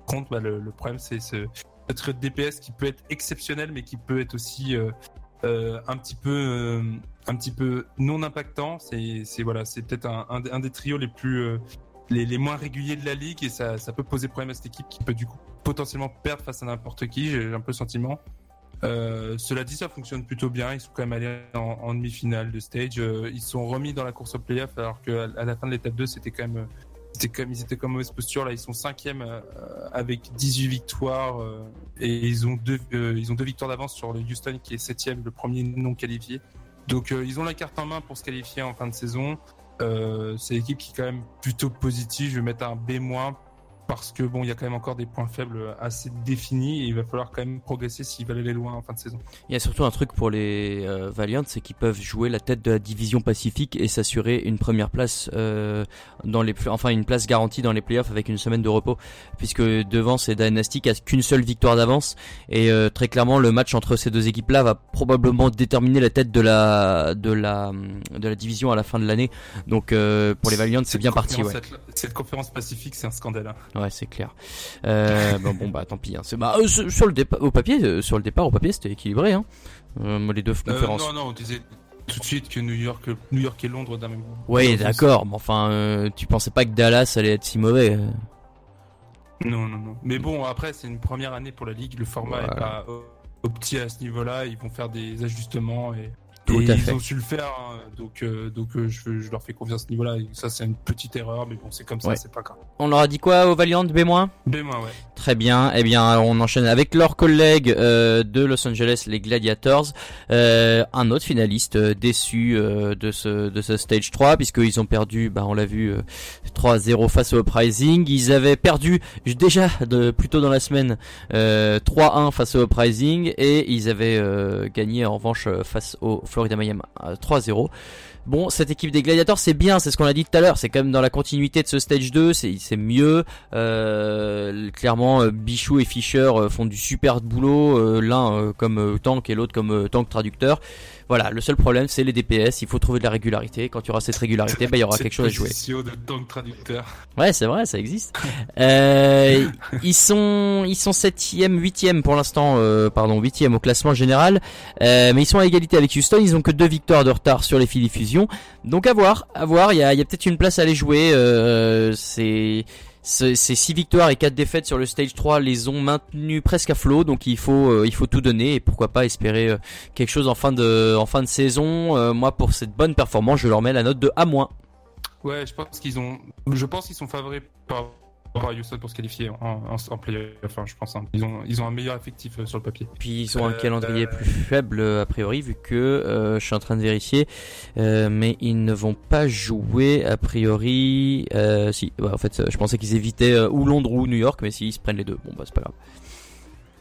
contre, bah, le, problème, c'est ce, notre DPS qui peut être exceptionnel, mais qui peut être aussi euh, euh, un petit peu, euh, non impactant. C'est, voilà, c'est peut-être un, un, des- trios les plus, euh, les, les moins réguliers de la ligue, et ça, ça peut poser problème à cette équipe qui peut du coup potentiellement perdre face à n'importe qui. J'ai un peu le sentiment. Euh, cela dit, ça fonctionne plutôt bien. Ils sont quand même allés en, en demi-finale de stage. Euh, ils sont remis dans la course au playoff alors qu'à à la fin de l'étape 2, c'était quand même, c'était comme ils étaient comme mauvaise posture. Là, ils sont cinquième euh, avec 18 victoires euh, et ils ont deux, euh, ils ont deux victoires d'avance sur le Houston qui est septième, le premier non qualifié. Donc euh, ils ont la carte en main pour se qualifier en fin de saison. Euh, c'est l'équipe qui est quand même plutôt positive. Je vais mettre un B- parce que bon, il y a quand même encore des points faibles assez définis et il va falloir quand même progresser s'ils veulent aller loin en fin de saison. Il y a surtout un truc pour les euh, Valiant, c'est qu'ils peuvent jouer la tête de la division Pacifique et s'assurer une première place euh, dans les, enfin une place garantie dans les playoffs avec une semaine de repos, puisque devant c'est Dynasty qui a qu'une seule victoire d'avance et euh, très clairement le match entre ces deux équipes-là va probablement déterminer la tête de la de la de la division à la fin de l'année. Donc euh, pour les Valiant c'est Cette bien parti, ouais. atla- Cette conférence pacifique, c'est un scandale. hein. Ouais, c'est clair. Euh, bon, bon, bah tant pis. Hein. C'est bah, euh, sur sur le départ, au papier, euh, sur le départ, au papier, c'était équilibré. Hein. Euh, les deux conférences. non, non, on disait tout de suite que New York, New York et Londres d'un même. Oui, d'accord, mais enfin, euh, tu pensais pas que Dallas allait être si mauvais. Non, non, non. Mais bon, après, c'est une première année pour la ligue. Le format est pas petit à ce niveau-là. Ils vont faire des ajustements et, Tout et à ils fait. ont su le faire. hein. Donc, euh, donc euh, je, je leur fais confiance à ce niveau-là. Ça, c'est une petite erreur, mais bon, c'est comme ça, Ouais. c'est pas grave. On leur a dit quoi au Valiant B-? B ouais. Très bien. Eh bien, on enchaîne avec leurs collègues euh, de Los Angeles, les Gladiators. Euh, un autre finaliste euh, déçu euh, de ce de ce stage 3 puisqu'ils ont perdu, bah on l'a vu, euh, 3-0 face au Uprising. Ils avaient perdu déjà de plus tôt dans la semaine euh, 3-1 face au Uprising et ils avaient euh, gagné en revanche face au Florida Miami euh, 3-0. Bon, cette équipe des Gladiators, c'est bien, c'est ce qu'on a dit tout à l'heure, c'est quand même dans la continuité de ce stage 2, c'est mieux. Euh, clairement, euh, Bichou et Fischer euh, font du super boulot, euh, l'un euh, comme euh, tank et l'autre comme euh, tank traducteur. Voilà, le seul problème, c'est les DPS, il faut trouver de la régularité. Quand il y aura cette régularité, bah, il y aura quelque chose à jouer. de tank traducteur. Ouais, c'est vrai, ça existe. Euh, ils sont, ils sont septième, huitième pour l'instant, euh, pardon, huitième au classement général, euh, mais ils sont à égalité avec Houston. Ils ont que deux victoires de retard sur les Philly Fusion. Donc à voir, à voir. Il y a, y a peut-être une place à aller jouer. Euh, c'est ce- ces six victoires et quatre défaites sur le stage 3 les ont maintenus presque à flot, donc il faut euh, il faut tout donner et pourquoi pas espérer euh, quelque chose en fin de en fin de saison. Euh, moi pour cette bonne performance, je leur mets la note de A-. Ouais, je pense qu'ils ont. Je pense qu'ils sont favoris par rapport à Houston pour se qualifier en, en, en playoff. Enfin, je pense. hein. Ils ont, ils ont un meilleur effectif euh, sur le papier. Puis ils ont un Euh, calendrier euh, plus faible euh, a priori vu que euh, je suis en train de vérifier, euh, mais ils ne vont pas jouer a priori. Euh, si, bah, en fait, je pensais qu'ils évitaient euh, ou Londres ou New York, mais s'ils se prennent les deux, bon bah c'est pas grave.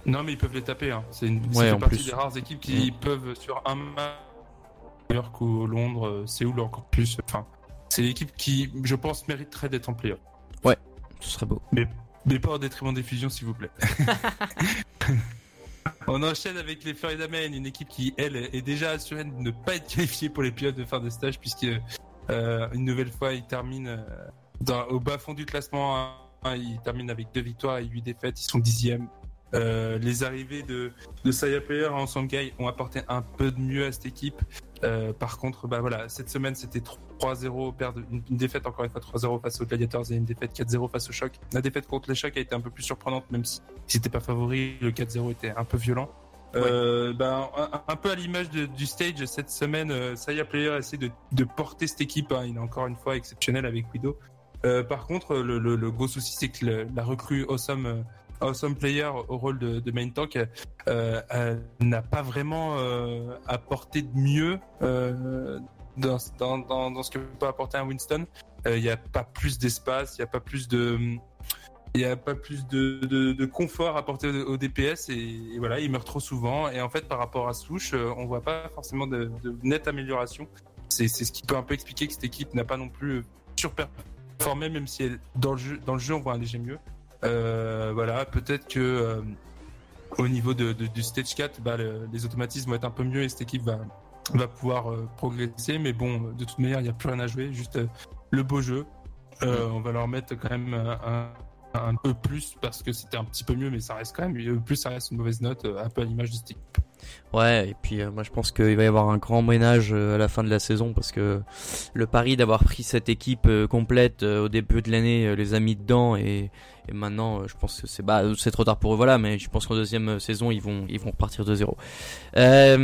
Non, mais ils peuvent les taper. Hein. C'est une Ouais, en partie plus. des rares équipes qui peuvent sur un match New York ou Londres, Séoul encore plus. Enfin, c'est l'équipe qui, je pense, mériterait d'être en playoff. Ce serait beau. Mais pas au détriment des fusions, s'il vous plaît. On enchaîne avec les Florida Men, une équipe qui, elle, est déjà assurée de ne pas être qualifiée pour les playoffs de fin de stage, puisque euh, une nouvelle fois, ils terminent euh, dans- au bas fond du classement. hein. Ils terminent avec deux victoires et huit défaites. Ils sont dixièmes. Euh, les arrivées de, de Saya Player en Shanghai ont apporté un peu de mieux à cette équipe. Euh, par contre, bah voilà, cette semaine c'était 3-0, perdre une, une défaite encore une fois 3-0 face aux Gladiators et une défaite 4-0 face au Choc. La défaite contre les Chocs a été un peu plus surprenante, même si c'était pas favori, le 4-0 était un peu violent. Euh, bah, un, un peu à l'image du stage cette semaine, euh, Saya Player essaie de, de porter cette équipe. hein. Il est encore une fois exceptionnel avec Widow. Euh, par contre, le, le- le gros souci, c'est que le- la recrue Awesome, euh, awesome Player au rôle de, de main tank n'a pas vraiment apporté de mieux dans, ce que peut apporter un Winston. Euh, Il n'y a pas plus d'espace, il n'y a pas plus de il n'y a pas plus de, confort apporté au, DPS et, voilà, il meurt trop souvent. Et en fait, par rapport à euh, on voit pas forcément de, nette amélioration. C'est ce qui peut un peu expliquer que cette équipe n'a pas non plus surperformé, même si dans, le jeu, on voit un léger mieux. Euh, voilà, peut-être que euh, au niveau du stage 4, bah, le- les automatismes vont être un peu mieux et cette équipe va, va pouvoir euh, progresser. Mais bon, de toute manière, il n'y a plus rien à jouer, juste euh, le beau jeu. Euh, on va leur mettre quand même un, peu plus parce que c'était un petit peu mieux, mais ça reste quand même plus, ça reste une mauvaise note, un peu à l'image de Stick. Ouais, et puis euh, moi je pense qu'il va y avoir un grand ménage euh, à la fin de la saison parce que le pari d'avoir pris cette équipe euh, complète au début de l'année les a mis dedans et, et maintenant je pense que c'est bah c'est trop tard pour eux voilà mais je pense qu'en deuxième saison ils vont ils vont repartir de zéro. Ouais,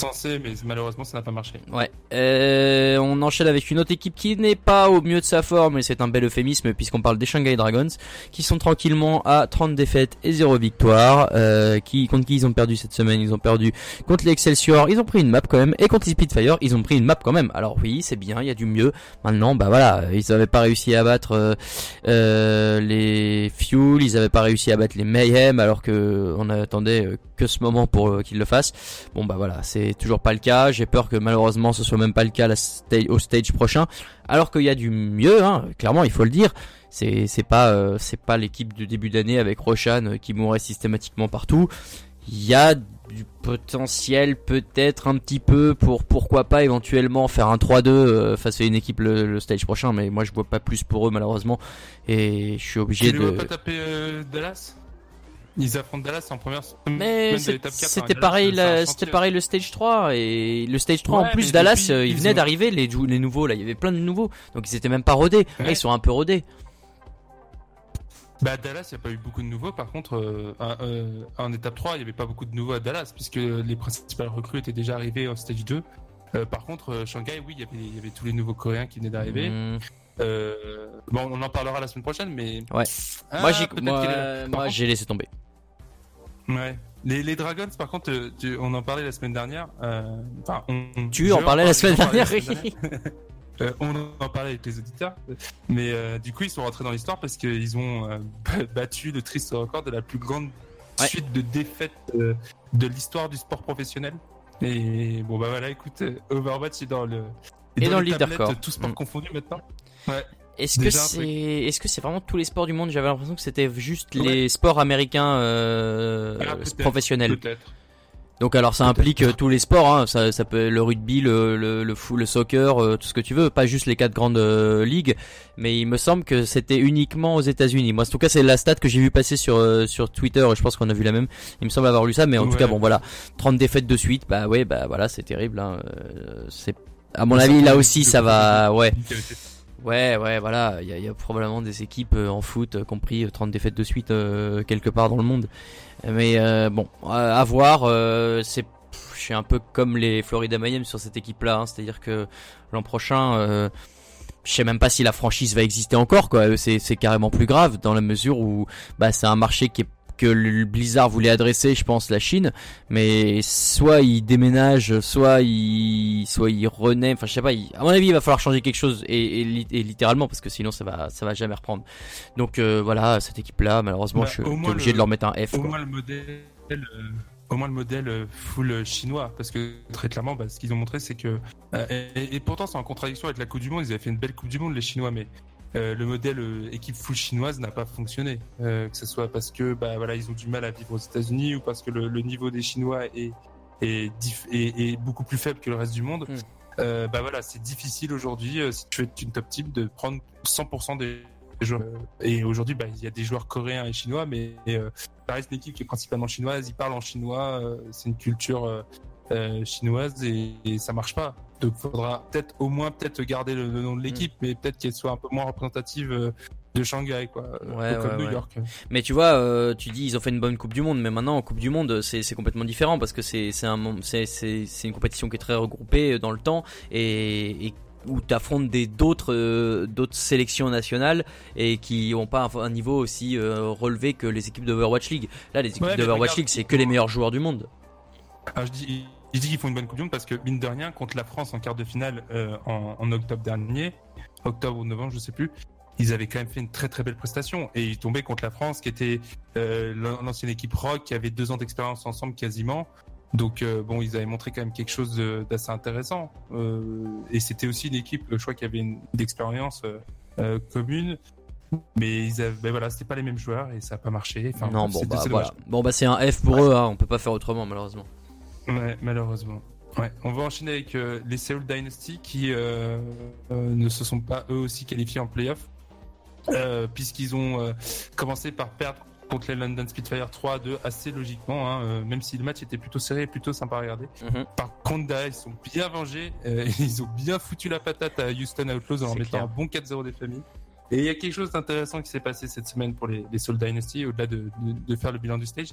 censé, mais malheureusement, ça n'a pas marché. Ouais. Euh, on enchaîne avec une autre équipe qui n'est pas au mieux de sa forme, et c'est un bel euphémisme puisqu'on parle des Shanghai Dragons, qui sont tranquillement à 30 défaites et 0 victoire. Euh, qui contre qui ils ont perdu cette semaine Ils ont perdu contre les Excelsior. Ils ont pris une map quand même, et contre les Spitfire, ils ont pris une map quand même. Alors oui, c'est bien, il y a du mieux. Maintenant, bah voilà, ils avaient pas réussi à battre euh, euh, les Fuel, ils avaient pas réussi à battre les Mayhem, alors que on attendait euh, que ce moment pour qu'ils le fassent. Bon bah voilà, c'est toujours pas le cas. J'ai peur que malheureusement ce soit même pas le cas la sta- au stage prochain. Alors qu'il y a du mieux, hein, clairement il faut le dire. C'est c'est pas euh, c'est pas l'équipe du début d'année avec Roshan euh, qui mourrait systématiquement partout. Il y a du potentiel peut-être un petit peu pour pourquoi pas éventuellement faire un 3-2 euh, face à une équipe le, le stage prochain mais moi je vois pas plus pour eux malheureusement et je suis obligé Tu les vois de pas taper euh, Dallas? Ils affrontent Dallas en première semaine mais de c'est- l'étape 4, c'était pareil, chantier. c'était pareil le stage 3 et le stage 3 en plus Dallas, depuis, euh, ils ils venaient ont- d'arriver les, nouveaux là, il y avait plein de nouveaux, donc ils étaient même pas rodés. Là, ils sont un peu rodés. Bah, à Dallas, il n'y a pas eu beaucoup de nouveaux. Par contre, euh, un- euh, en étape 3, il n'y avait pas beaucoup de nouveaux à Dallas, puisque les principales recrues étaient déjà arrivées en stage 2. Euh, par contre, euh, Shanghai, oui, il y avait- il y avait tous les nouveaux Coréens qui venaient d'arriver. Hmm. Euh, bon, on en parlera la semaine prochaine, mais. Ouais. Ah, moi j'ai moi, contre- j'ai laissé tomber. Ouais. Les, les Dragons, par contre, euh, tu- on en parlait la semaine dernière. euh, Enfin, on, Tu en parlais la semaine la dernière. semaine dernière. Euh, on en parlait avec les auditeurs, mais euh, du coup ils sont rentrés dans l'histoire parce qu'ils ont battu le triste record de la plus grande Ouais. suite de défaites de l'histoire du sport professionnel. Et bon bah voilà, écoute, Overwatch est dans le Et dans les le leadercore. Tout sport Mm. confondu maintenant. Est-ce que c'est est-ce que c'est vraiment tous les sports du monde? J'avais l'impression que c'était juste Ouais. les sports américains euh, Ah, peut-être, professionnels. Peut-être. Donc alors ça implique euh, tous les sports, hein. ça, ça peut le rugby, le le le, foot, le soccer, euh, tout ce que tu veux, pas juste les quatre grandes euh, ligues. Mais il me semble que c'était uniquement aux États-Unis. Moi, en tout cas, c'est la stat que j'ai vu passer sur euh, sur Twitter je pense qu'on a vu la même. Il me semble avoir lu ça, mais en tout cas, bon voilà, 30 défaites de suite, bah ouais, bah voilà, c'est terrible. Hein. Euh, c'est à mon Ça avis là aussi ça va, ouais. Ouais, ouais, voilà. Il y a, probablement des équipes euh, en foot, euh, compris euh, 30 défaites de suite euh, quelque part dans le monde. Mais euh, bon, euh, à voir. euh, c'est, je suis un peu comme les Florida Mayhem sur cette équipe-là. hein, c'est-à-dire que l'an prochain, euh, je sais même pas si la franchise va exister encore. C'est carrément plus grave dans la mesure où bah, c'est un marché qui est que le Blizzard voulait adresser, je pense, la Chine, mais soit il déménage, soit il, soit il renaît. Enfin, je sais pas. il- à mon avis, il va falloir changer quelque chose et, et, li- et littéralement parce que sinon ça va, ça va jamais reprendre. Donc euh, voilà, cette équipe-là, malheureusement, Bah, je suis obligé le- de leur mettre un F. Au quoi. moins le modèle, euh, au moins le modèle euh, full chinois, parce que très clairement, bah, ce qu'ils ont montré, c'est que euh, et, et pourtant c'est en contradiction avec la Coupe du Monde. Ils avaient fait une belle Coupe du Monde les Chinois, mais euh, le modèle euh, équipe full chinoise n'a pas fonctionné. Euh, que ce soit parce que bah voilà ils ont du mal à vivre aux États-Unis ou parce que le, le niveau des Chinois est est, diff- est- est beaucoup plus faible que le reste du monde. Mm. Euh, bah voilà, c'est difficile aujourd'hui si tu veux être une top team de prendre 100% des joueurs. Et aujourd'hui, bah, il y a des joueurs coréens et chinois, mais ça reste une équipe qui est principalement chinoise. Ils parlent en chinois, c'est une culture chinoise et, et ça marche pas. Donc, faudra peut-être au moins peut-être garder le, le nom de l'équipe, mais peut-être qu'elle soit un peu moins représentative euh, de Shanghai, quoi, euh, Ouais, un peu comme ouais, New ouais. York. Mais tu vois, euh, tu dis ils ont fait une bonne Coupe du Monde, mais maintenant en Coupe du Monde, c'est complètement différent parce que c'est un une compétition qui est très regroupée euh, dans le temps et, et où tu affrontes des d'autres euh, d'autres sélections nationales et qui ont pas un, un niveau aussi euh, relevé que les équipes d'Overwatch League. Là, les équipes Ouais, d'Overwatch regarde, League, c'est que les meilleurs joueurs du monde. Alors, je dis, je dis qu'ils font une bonne Coupe du Monde parce que, mine de rien, contre la France en quart de finale euh, en, en octobre dernier, octobre ou novembre, je sais plus, ils avaient quand même fait une très très belle prestation et ils tombaient contre la France qui était euh, l'an- l'ancienne équipe Rock qui avait deux ans d'expérience ensemble quasiment. Donc euh, bon, ils avaient montré quand même quelque chose d'assez intéressant. Et c'était aussi une équipe, je crois, qui avait une d'expérience euh, commune. Mais ils avaient, ben voilà, c'était pas les mêmes joueurs et ça a pas marché. Enfin, non, bon bah c'est voilà. Bon bah c'est un F pour eux, hein, on peut pas faire autrement malheureusement. Ouais, malheureusement. Ouais, on va enchaîner avec euh, les Seoul Dynasty qui euh, euh, ne se sont pas eux aussi qualifiés en playoff. puisqu'ils ont commencé par perdre contre les London Spitfire 3-2 assez logiquement, hein, même si le match était plutôt serré et plutôt sympa à regarder. Mhm. Par contre, derrière, ils sont bien vengés, ils ont bien foutu la patate à Houston Outlaws en mettant clair. un bon 4-0 des familles. Et il y a quelque chose d'intéressant qui s'est passé cette semaine pour les, les Soul Dynasty, au-delà de, de, de faire le bilan du stage.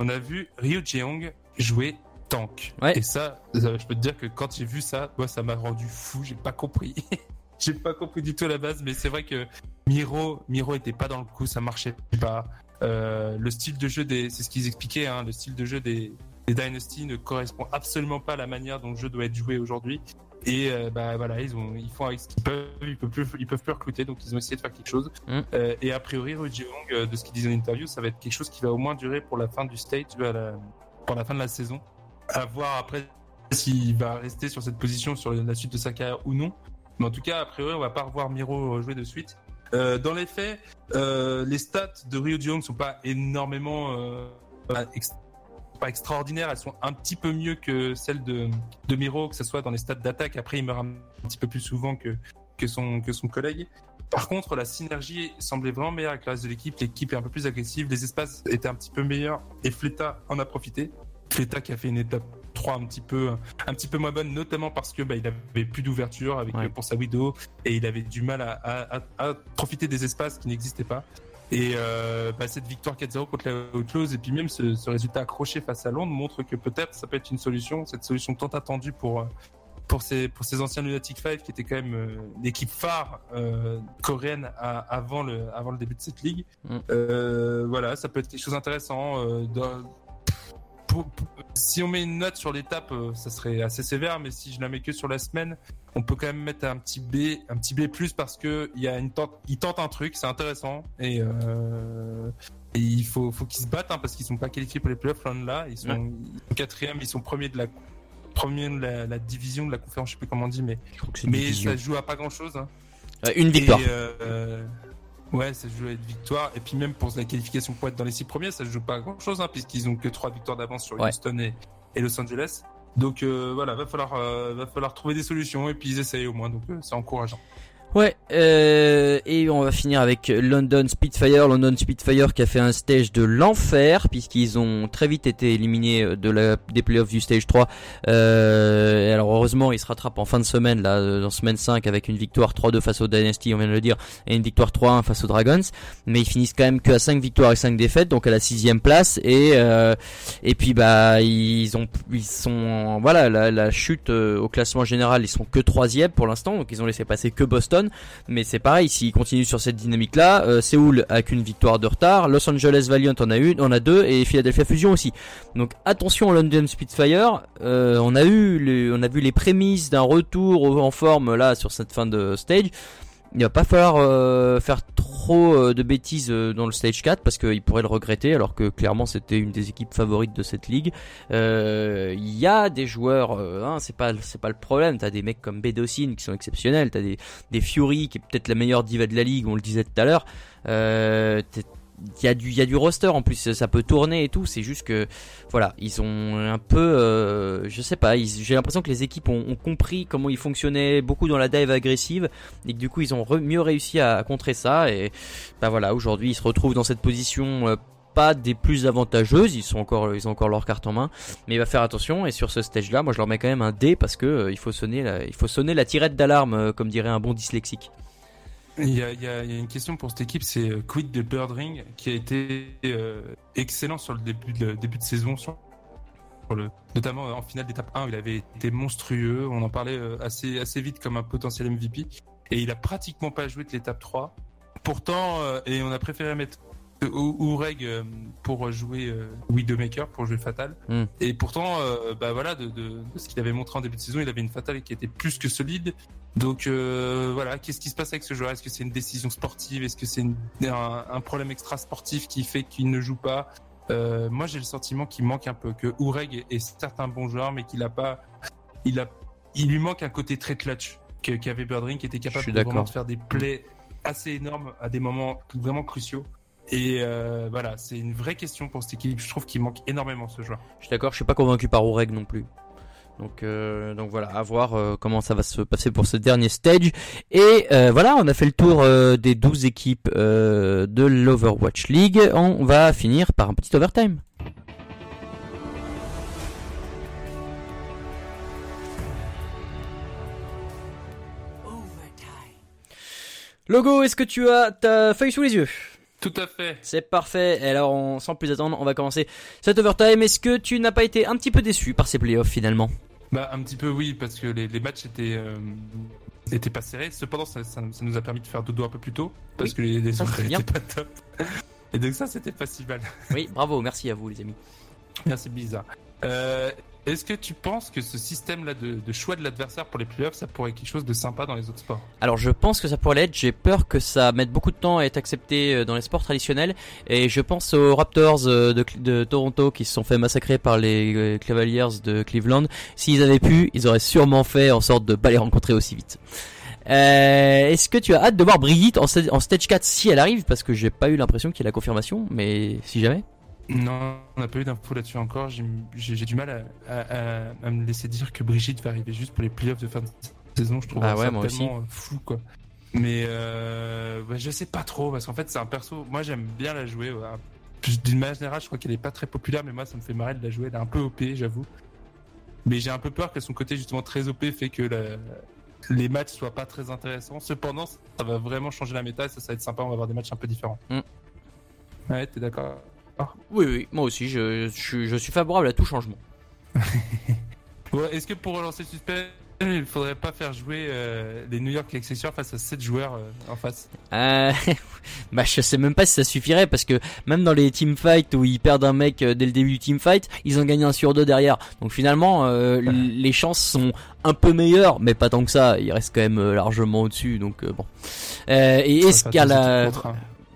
On a vu Ryu Jeong jouer tank. Ouais. Et ça, ça, je peux te dire que quand j'ai vu ça, moi, ça m'a rendu fou, j'ai pas compris. j'ai pas compris du tout à la base, mais c'est vrai que Miro, Miro était pas dans le coup, ça marchait pas. Euh, le style de jeu des, c'est ce qu'ils expliquaient, hein, le style de jeu des, des Dynasty ne correspond absolument pas à la manière dont le jeu doit être joué aujourd'hui. Et euh, bah voilà, ils ont, ils font avec ce qu'ils peuvent, ils peuvent plus, ils peuvent plus recruter, donc ils ont essayé de faire quelque chose. Mm. Euh, et a priori, Jeong, euh, de ce qu'il disait en interview, ça va être quelque chose qui va au moins durer pour la fin du stage, à la, pour la fin de la saison. À voir après s'il va rester sur cette position sur la suite de sa carrière ou non. Mais en tout cas, a priori, on va pas revoir Miro jouer de suite. Euh, dans les faits, euh, les stats de Ryu Jeong sont pas énormément euh, extraordinaires. Elles sont un petit peu mieux que celles de, de Miro, que ce soit dans les stats d'attaque. Après, il meurt un petit peu plus souvent que, que, son, que son collègue. Par contre, la synergie semblait vraiment meilleure avec le reste de l'équipe. L'équipe est un peu plus agressive. Les espaces étaient un petit peu meilleurs et Fleta en a profité. Fleta qui a fait une étape 3 un petit peu, un petit peu moins bonne, notamment parce que bah, il avait plus d'ouverture avec Ouais. pour sa Widow et il avait du mal à, à- à- à profiter des espaces qui n'existaient pas. Et euh, bah, cette victoire 4-0 contre la Outlaws et puis même ce, ce résultat accroché face à Londres montre que peut-être ça peut être une solution, cette solution tant attendue pour euh, pour ces pour ces anciens Lunatic 5 qui étaient quand même euh, l'équipe phare euh, coréenne à- avant le avant le début de cette ligue. Mm. Euh, voilà, ça peut être quelque chose d'intéressant. euh, dans- pour- pour- si on met une note sur l'étape, euh, ça serait assez sévère, mais si je la mets que sur la semaine, on peut quand même mettre un petit B, un petit B plus parce que il y a une tente, ils tentent un truc, c'est intéressant et, euh, et il faut, faut qu'ils se battent hein, parce qu'ils sont pas qualifiés pour les playoffs loin de là. Ils sont, Ouais. ils sont quatrième, ils sont premiers de la premier de la, la division de la conférence, je sais plus comment on dit, mais mais division. ça joue à pas grand chose. Hein. Euh, Une victoire. Et, euh, ouais, ça se joue à une victoire. Et puis même pour la qualification pour être dans les six premiers, ça se joue pas à grand chose, hein, puisqu'ils ont que trois victoires d'avance sur Ouais. Houston et, et Los Angeles. Donc euh, voilà, va falloir, euh, va falloir trouver des solutions et puis ils essayent au moins. Donc euh, c'est encourageant. Ouais, euh, et on va finir avec London Spitfire. London Spitfire qui a fait un stage de l'enfer puisqu'ils ont très vite été éliminés de la, des playoffs du stage 3. Euh, alors heureusement, ils se rattrapent en fin de semaine, là, euh, dans semaine 5 avec une victoire 3-2 face aux Dynasty, on vient de le dire, et une victoire 3-1 face aux Dragons. Mais ils finissent quand même que à 5 victoires et 5 défaites, donc à la sixième place. Et, euh, et puis bah, ils ont, ils sont, voilà, la, la chute euh, au classement général, ils sont que troisième pour l'instant, donc ils ont laissé passer que Boston. Mais c'est pareil, s'ils continuent sur cette dynamique-là, euh, Séoul a qu'une victoire de retard, Los Angeles Valiant en a une, en a deux, et Philadelphia Fusion aussi. Donc attention London Spitfire. Euh, on a eu, on a vu les prémices d'un retour en forme là sur cette fin de stage. Il va pas falloir euh, faire trop euh, de bêtises euh, dans le stage 4 parce qu'ils pourraient le regretter alors que clairement c'était une des équipes favorites de cette ligue. Il y a des joueurs, hein, c'est pas c'est pas le problème. T'as des mecs comme Bedocin qui sont exceptionnels. T'as des des Fury qui est peut-être la meilleure diva de la ligue, on le disait tout à l'heure. Il y a du y a du roster en plus ça peut tourner et tout c'est juste que voilà ils ont un peu euh, je sais pas j'ai l'impression que les équipes ont, ont compris comment ils fonctionnaient beaucoup dans la dive agressive et que du coup ils ont mieux réussi à, à contrer ça et bah voilà aujourd'hui ils se retrouvent dans cette position euh, pas des plus avantageuses, ils sont encore, ils ont encore leur carte en main, mais il va faire attention. Et sur ce stage-là, moi je leur mets quand même un D parce que euh, il faut sonner, la, il faut sonner la tirette d'alarme, euh, comme dirait un bon dyslexique. Il y, a, une question pour cette équipe, c'est euh, quid de Birdring qui a été euh, excellent sur le début de, début de saison, notamment euh, en finale d'étape 1, il avait été monstrueux. On en parlait assez, assez vite comme un potentiel MVP. Et il a pratiquement pas joué de l'étape 3. Pourtant, et on a préféré mettre Oureg euh, pour jouer euh, Widowmaker, pour jouer Fatal. Mm. Et pourtant, euh, bah voilà, de, de- de ce qu'il avait montré en début de saison, il avait une Fatale qui était plus que solide. Donc euh, voilà, qu'est-ce qui se passe avec ce joueur? Est-ce que c'est une décision sportive? Est-ce que c'est un, un problème extra sportif qui fait qu'il ne joue pas? Euh, Moi, j'ai le sentiment qu'il manque un peu, que Oureg est certes un bon joueur, mais qu'il a pas, il a, il lui manque un côté très clutch qu'avait Birdring, qui était capable vraiment de faire des plays assez énormes à des moments vraiment cruciaux. Et euh, voilà, c'est une vraie question pour cette équipe. Je trouve qu'il manque énormément ce joueur. Je suis d'accord, je suis pas convaincu par Oureg non plus. Donc, euh, donc voilà, à voir euh, comment ça va se passer pour ce dernier stage. Et euh, voilà, on a fait le tour euh, des 12 équipes euh, de l'Overwatch League. On va finir par un petit overtime. Logo, est-ce que tu as ta feuille sous les yeux? Tout à fait. C'est parfait. Et alors, on, sans plus attendre, on va commencer cet overtime. Est-ce que tu n'as pas été un petit peu déçu par ces playoffs finalement? Bah un petit peu oui parce que les, les matchs étaient euh, étaient pas serrés. Cependant ça, ça, ça nous a permis de faire dodo un peu plus tôt parce Oui, que les, les ça, autres c'est bien. étaient pas top. Et donc ça c'était pas si mal. Oui, bravo, merci à vous les amis. Merci bizarre. Euh, Est-ce que tu penses que ce système-là de, de choix de l'adversaire pour les playoffs, ça pourrait être quelque chose de sympa dans les autres sports? Alors je pense que ça pourrait l'être, j'ai peur que ça mette beaucoup de temps à être accepté euh, dans les sports traditionnels et je pense aux Raptors euh, de, Toronto qui se sont fait massacrer par les euh, Cavaliers de Cleveland. S'ils avaient pu, ils auraient sûrement fait en sorte de pas les rencontrer aussi vite. Euh, Est-ce que tu as hâte de voir Brigitte en, en stage 4 si elle arrive? Parce que j'ai pas eu l'impression qu'il y ait la confirmation, mais si jamais. Non, on n'a pas eu d'infos là-dessus encore. J'ai du mal à, à- à- à me laisser dire que Brigitte va arriver juste pour les playoffs de fin de saison. Je trouve Ah ça moi tellement flou quoi. Mais euh, ouais, je sais pas trop parce qu'en fait c'est un perso. Moi j'aime bien la jouer. ouais. D'une manière générale, je crois qu'elle est pas très populaire, mais moi ça me fait marrer de la jouer. Elle est un peu OP, j'avoue. Mais j'ai un peu peur que son côté justement très OP fait que la- les matchs soient pas très intéressants. Cependant, ça va vraiment changer la méta. et Ça, ça va être sympa. On va avoir des matchs un peu différents. Mm. Ouais, t'es d'accord? Oui, oui, moi aussi, je, je, suis- je suis favorable à tout changement. Ouais, Est-ce que pour relancer le suspense, il faudrait pas faire jouer euh, les New York Excelsior face à 7 joueurs euh, en face? Euh, bah je sais même pas si ça suffirait parce que même dans les teamfights où ils perdent un mec euh, dès le début du teamfight, ils ont gagné un sur deux derrière. Donc finalement, euh, les chances sont un peu meilleures, mais pas tant que ça. Ils restent quand même largement au-dessus. Donc euh, bon. Euh, et est-ce qu'à la, un.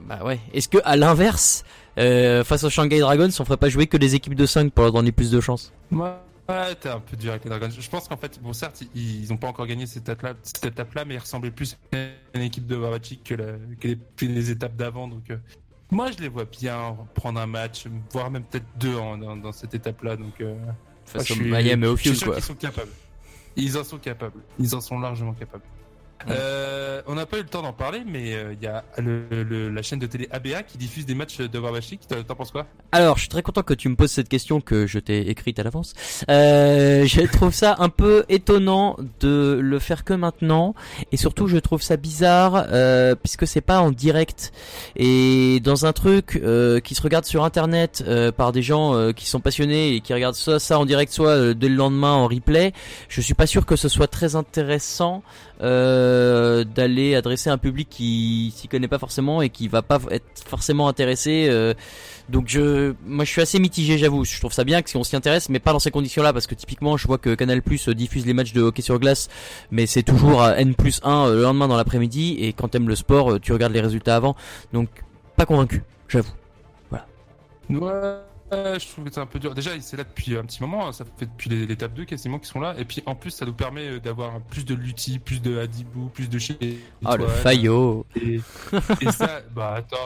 bah ouais, est-ce que à l'inverse, euh, face aux Shanghai Dragons, on ferait pas jouer que des équipes de 5 pour leur donner plus de chances Ouais, ouais, t'es un peu dur avec les Dragons. Je pense qu'en fait, bon, certes, ils, ils ont pas encore gagné cette étape-là, cette étape-là, mais ils ressemblaient plus à une équipe de Overwatch que, la, que, les, que les étapes d'avant. Donc, euh, moi, je les vois bien prendre un match, voire même peut-être deux en- dans, dans cette étape-là. Donc, euh, face moi, aux je suis- Miami et au quoi. qu'ils sont capables. Ils en sont capables. Ils en sont largement capables. Euh, on n'a pas eu le temps d'en parler, mais euh, il y a le, le- la chaîne de télé ABA qui diffuse des matchs d'Overwatch League. T'en penses quoi? Alors, je suis très content que tu me poses cette question que je t'ai écrite à l'avance. Euh, je trouve ça un peu étonnant de le faire que maintenant, et surtout, je trouve ça bizarre euh, puisque c'est pas en direct et dans un truc euh, qui se regarde sur Internet euh, par des gens euh, qui sont passionnés et qui regardent soit ça en direct, soit euh, dès le lendemain en replay. Je suis pas sûr que ce soit très intéressant euh, d'aller adresser un public qui s'y connaît pas forcément et qui va pas être forcément intéressé. euh, donc je, moi je suis assez mitigé, j'avoue. Je trouve ça bien que si on s'y intéresse, mais pas dans ces conditions-là, parce que typiquement, je vois que Canal Plus diffuse les matchs de hockey sur glace, mais c'est toujours à N plus 1 le lendemain dans l'après-midi, et quand t'aimes le sport, euh, tu regardes les résultats avant. Donc pas convaincu, j'avoue. Ouais, je trouve que c'est un peu dur. Déjà, c'est là depuis un petit moment. hein. Ça fait depuis l'étape 2 quasiment qu'ils sont là. Et puis en plus, ça nous permet euh, d'avoir plus de Lutti, plus de Hadibou, plus de chez. Ah le Fayot. Et, et ça, bah attends,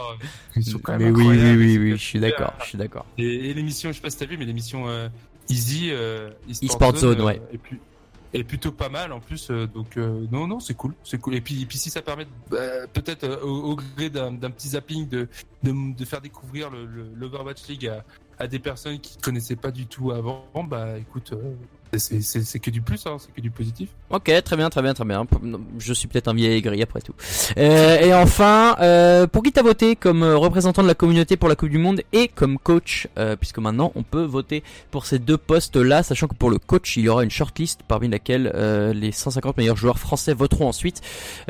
ils sont quand même Mais oui, oui, oui, oui, je suis d'accord, je suis d'accord. Et, et l'émission, je sais pas si t'as vu, mais l'émission euh, Easy, euh, eSport Zone, euh, ouais. est, plus- est plutôt pas mal en plus. euh, donc euh, non, non, c'est cool, c'est cool. Et puis, et puis si ça permet, bah, peut-être euh, au, au gré d'un petit zapping de, de, de faire découvrir le, le, l'Overwatch League à, à des personnes qui connaissaient pas du tout avant, bah écoute, euh, c'est- que du plus, hein, c'est que du positif. Ok, très bien, très bien, très bien. Je suis peut-être un vieil aigri après tout. Euh, et enfin, euh, pour qui t'as voté comme représentant de la communauté pour la Coupe du Monde et comme coach, euh, puisque maintenant on peut voter pour ces deux postes-là, sachant que pour le coach il y aura une shortlist parmi laquelle les 150 meilleurs joueurs français voteront ensuite.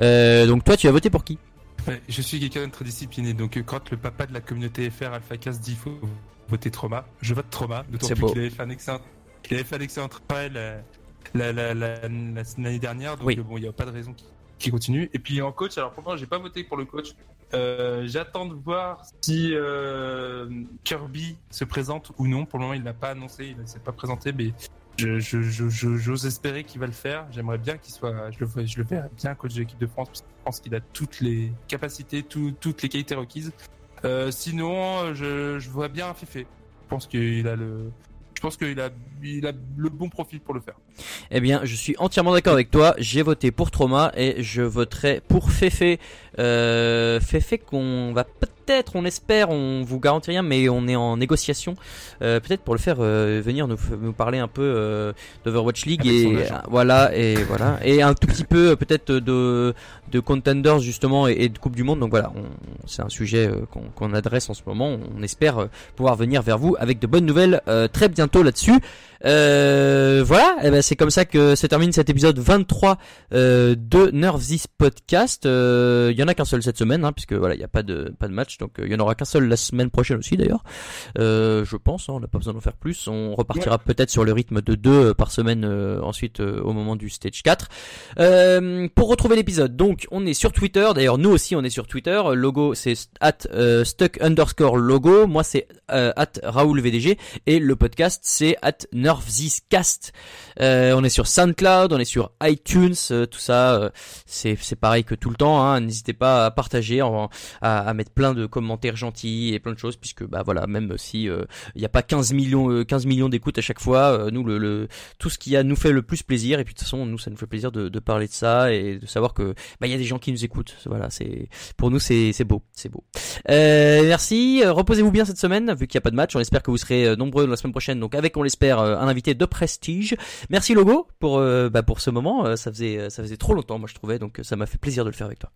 Donc toi, tu as voté pour qui? Je suis quelqu'un de très discipliné, donc quand le papa de la communauté FR Alpha Cast dit faut voter Trauma, je vote Trauma, d'autant plus qu'il avait fait un excellent, il avait fait un excellent travail la- la- la- la- l'année dernière, donc Oui. euh, bon, il n'y a pas de raison qu'il continue. Et puis en coach, alors pour moi, j'ai pas voté pour le coach. Euh, J'attends de voir si euh, Kirby se présente ou non. Pour le moment, il l'a pas annoncé, il ne s'est pas présenté, mais je- je- je- je- j'ose espérer qu'il va le faire. J'aimerais bien qu'il soit, je le, vois- je le verrais bien coach de l'équipe de France, parce que je pense qu'il a toutes les capacités, tout- toutes les qualités requises. Euh, sinon, je, je vois bien Fefe. Je pense qu'il a le. je pense qu'il a, il a le bon profil pour le faire. Eh bien, je suis entièrement d'accord avec toi. J'ai voté pour Trauma et je voterai pour Fefe. Euh, Fefe qu'on va peut-être, on espère, on vous garantit rien, mais on est en négociation. Euh, peut-être pour le faire euh, venir nous, nous parler un peu euh, d'Overwatch League et voilà et voilà et un tout petit peu peut-être de de contenders justement et, et de Coupe du Monde. Donc voilà, on- c'est un sujet euh, qu'on qu'on adresse en ce moment. On espère euh, pouvoir venir vers vous avec de bonnes nouvelles euh, très bientôt là-dessus. Euh, voilà, eh ben, c'est comme ça que se termine cet épisode 23 euh, de Nerve This Podcast. Euh, Il y en a qu'un seul cette semaine, hein, puisque voilà, il n'y a pas de pas de match, donc euh, il y en aura qu'un seul la semaine prochaine aussi d'ailleurs. Euh, je pense, hein, on n'a pas besoin d'en faire plus. On repartira peut-être sur le rythme de deux euh, par semaine euh, ensuite euh, au moment du stage 4. Euh, pour retrouver l'épisode, donc on est sur Twitter. D'ailleurs, nous aussi on est sur Twitter. Logo c'est at euh, stuck underscore logo. Moi c'est euh, at Raoul VDG et le podcast c'est at nervziscast. Euh, on est sur SoundCloud, on est sur iTunes, euh, tout ça. euh, c'est pareil que tout le temps. Hein. N'hésitez pas à partager, à, mettre plein de commentaires gentils et plein de choses, puisque bah voilà, même si il n'y a pas 15 millions, euh, 15 millions d'écoutes à chaque fois, nous le, tout ce qui a nous fait le plus plaisir. Et puis de toute façon, nous ça nous fait plaisir de, parler de ça et de savoir que bah il y a des gens qui nous écoutent. Voilà, c'est pour nous c'est beau, c'est beau. Merci, reposez-vous bien cette semaine vu qu'il n'y a pas de match. On espère que vous serez nombreux la semaine prochaine. Donc avec on l'espère un invité de prestige. Merci Logo pour euh, bah, pour ce moment. Euh, ça faisait euh, ça faisait trop longtemps moi je trouvais donc ça m'a fait plaisir de le faire avec toi.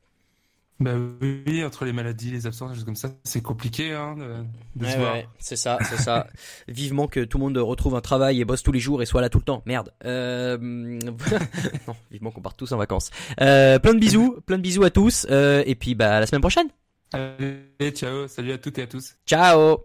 Bah oui, entre les maladies, les absences, des choses comme ça, c'est compliqué hein, de, de se voir. c'est ça, c'est ça. Vivement que tout le monde retrouve un travail et bosse tous les jours et soit là tout le temps. Merde. Euh... non, vivement qu'on parte tous en vacances. Euh, plein de bisous, plein de bisous à tous euh, et puis bah à la semaine prochaine. Allez, ciao, salut à toutes et à tous. Ciao.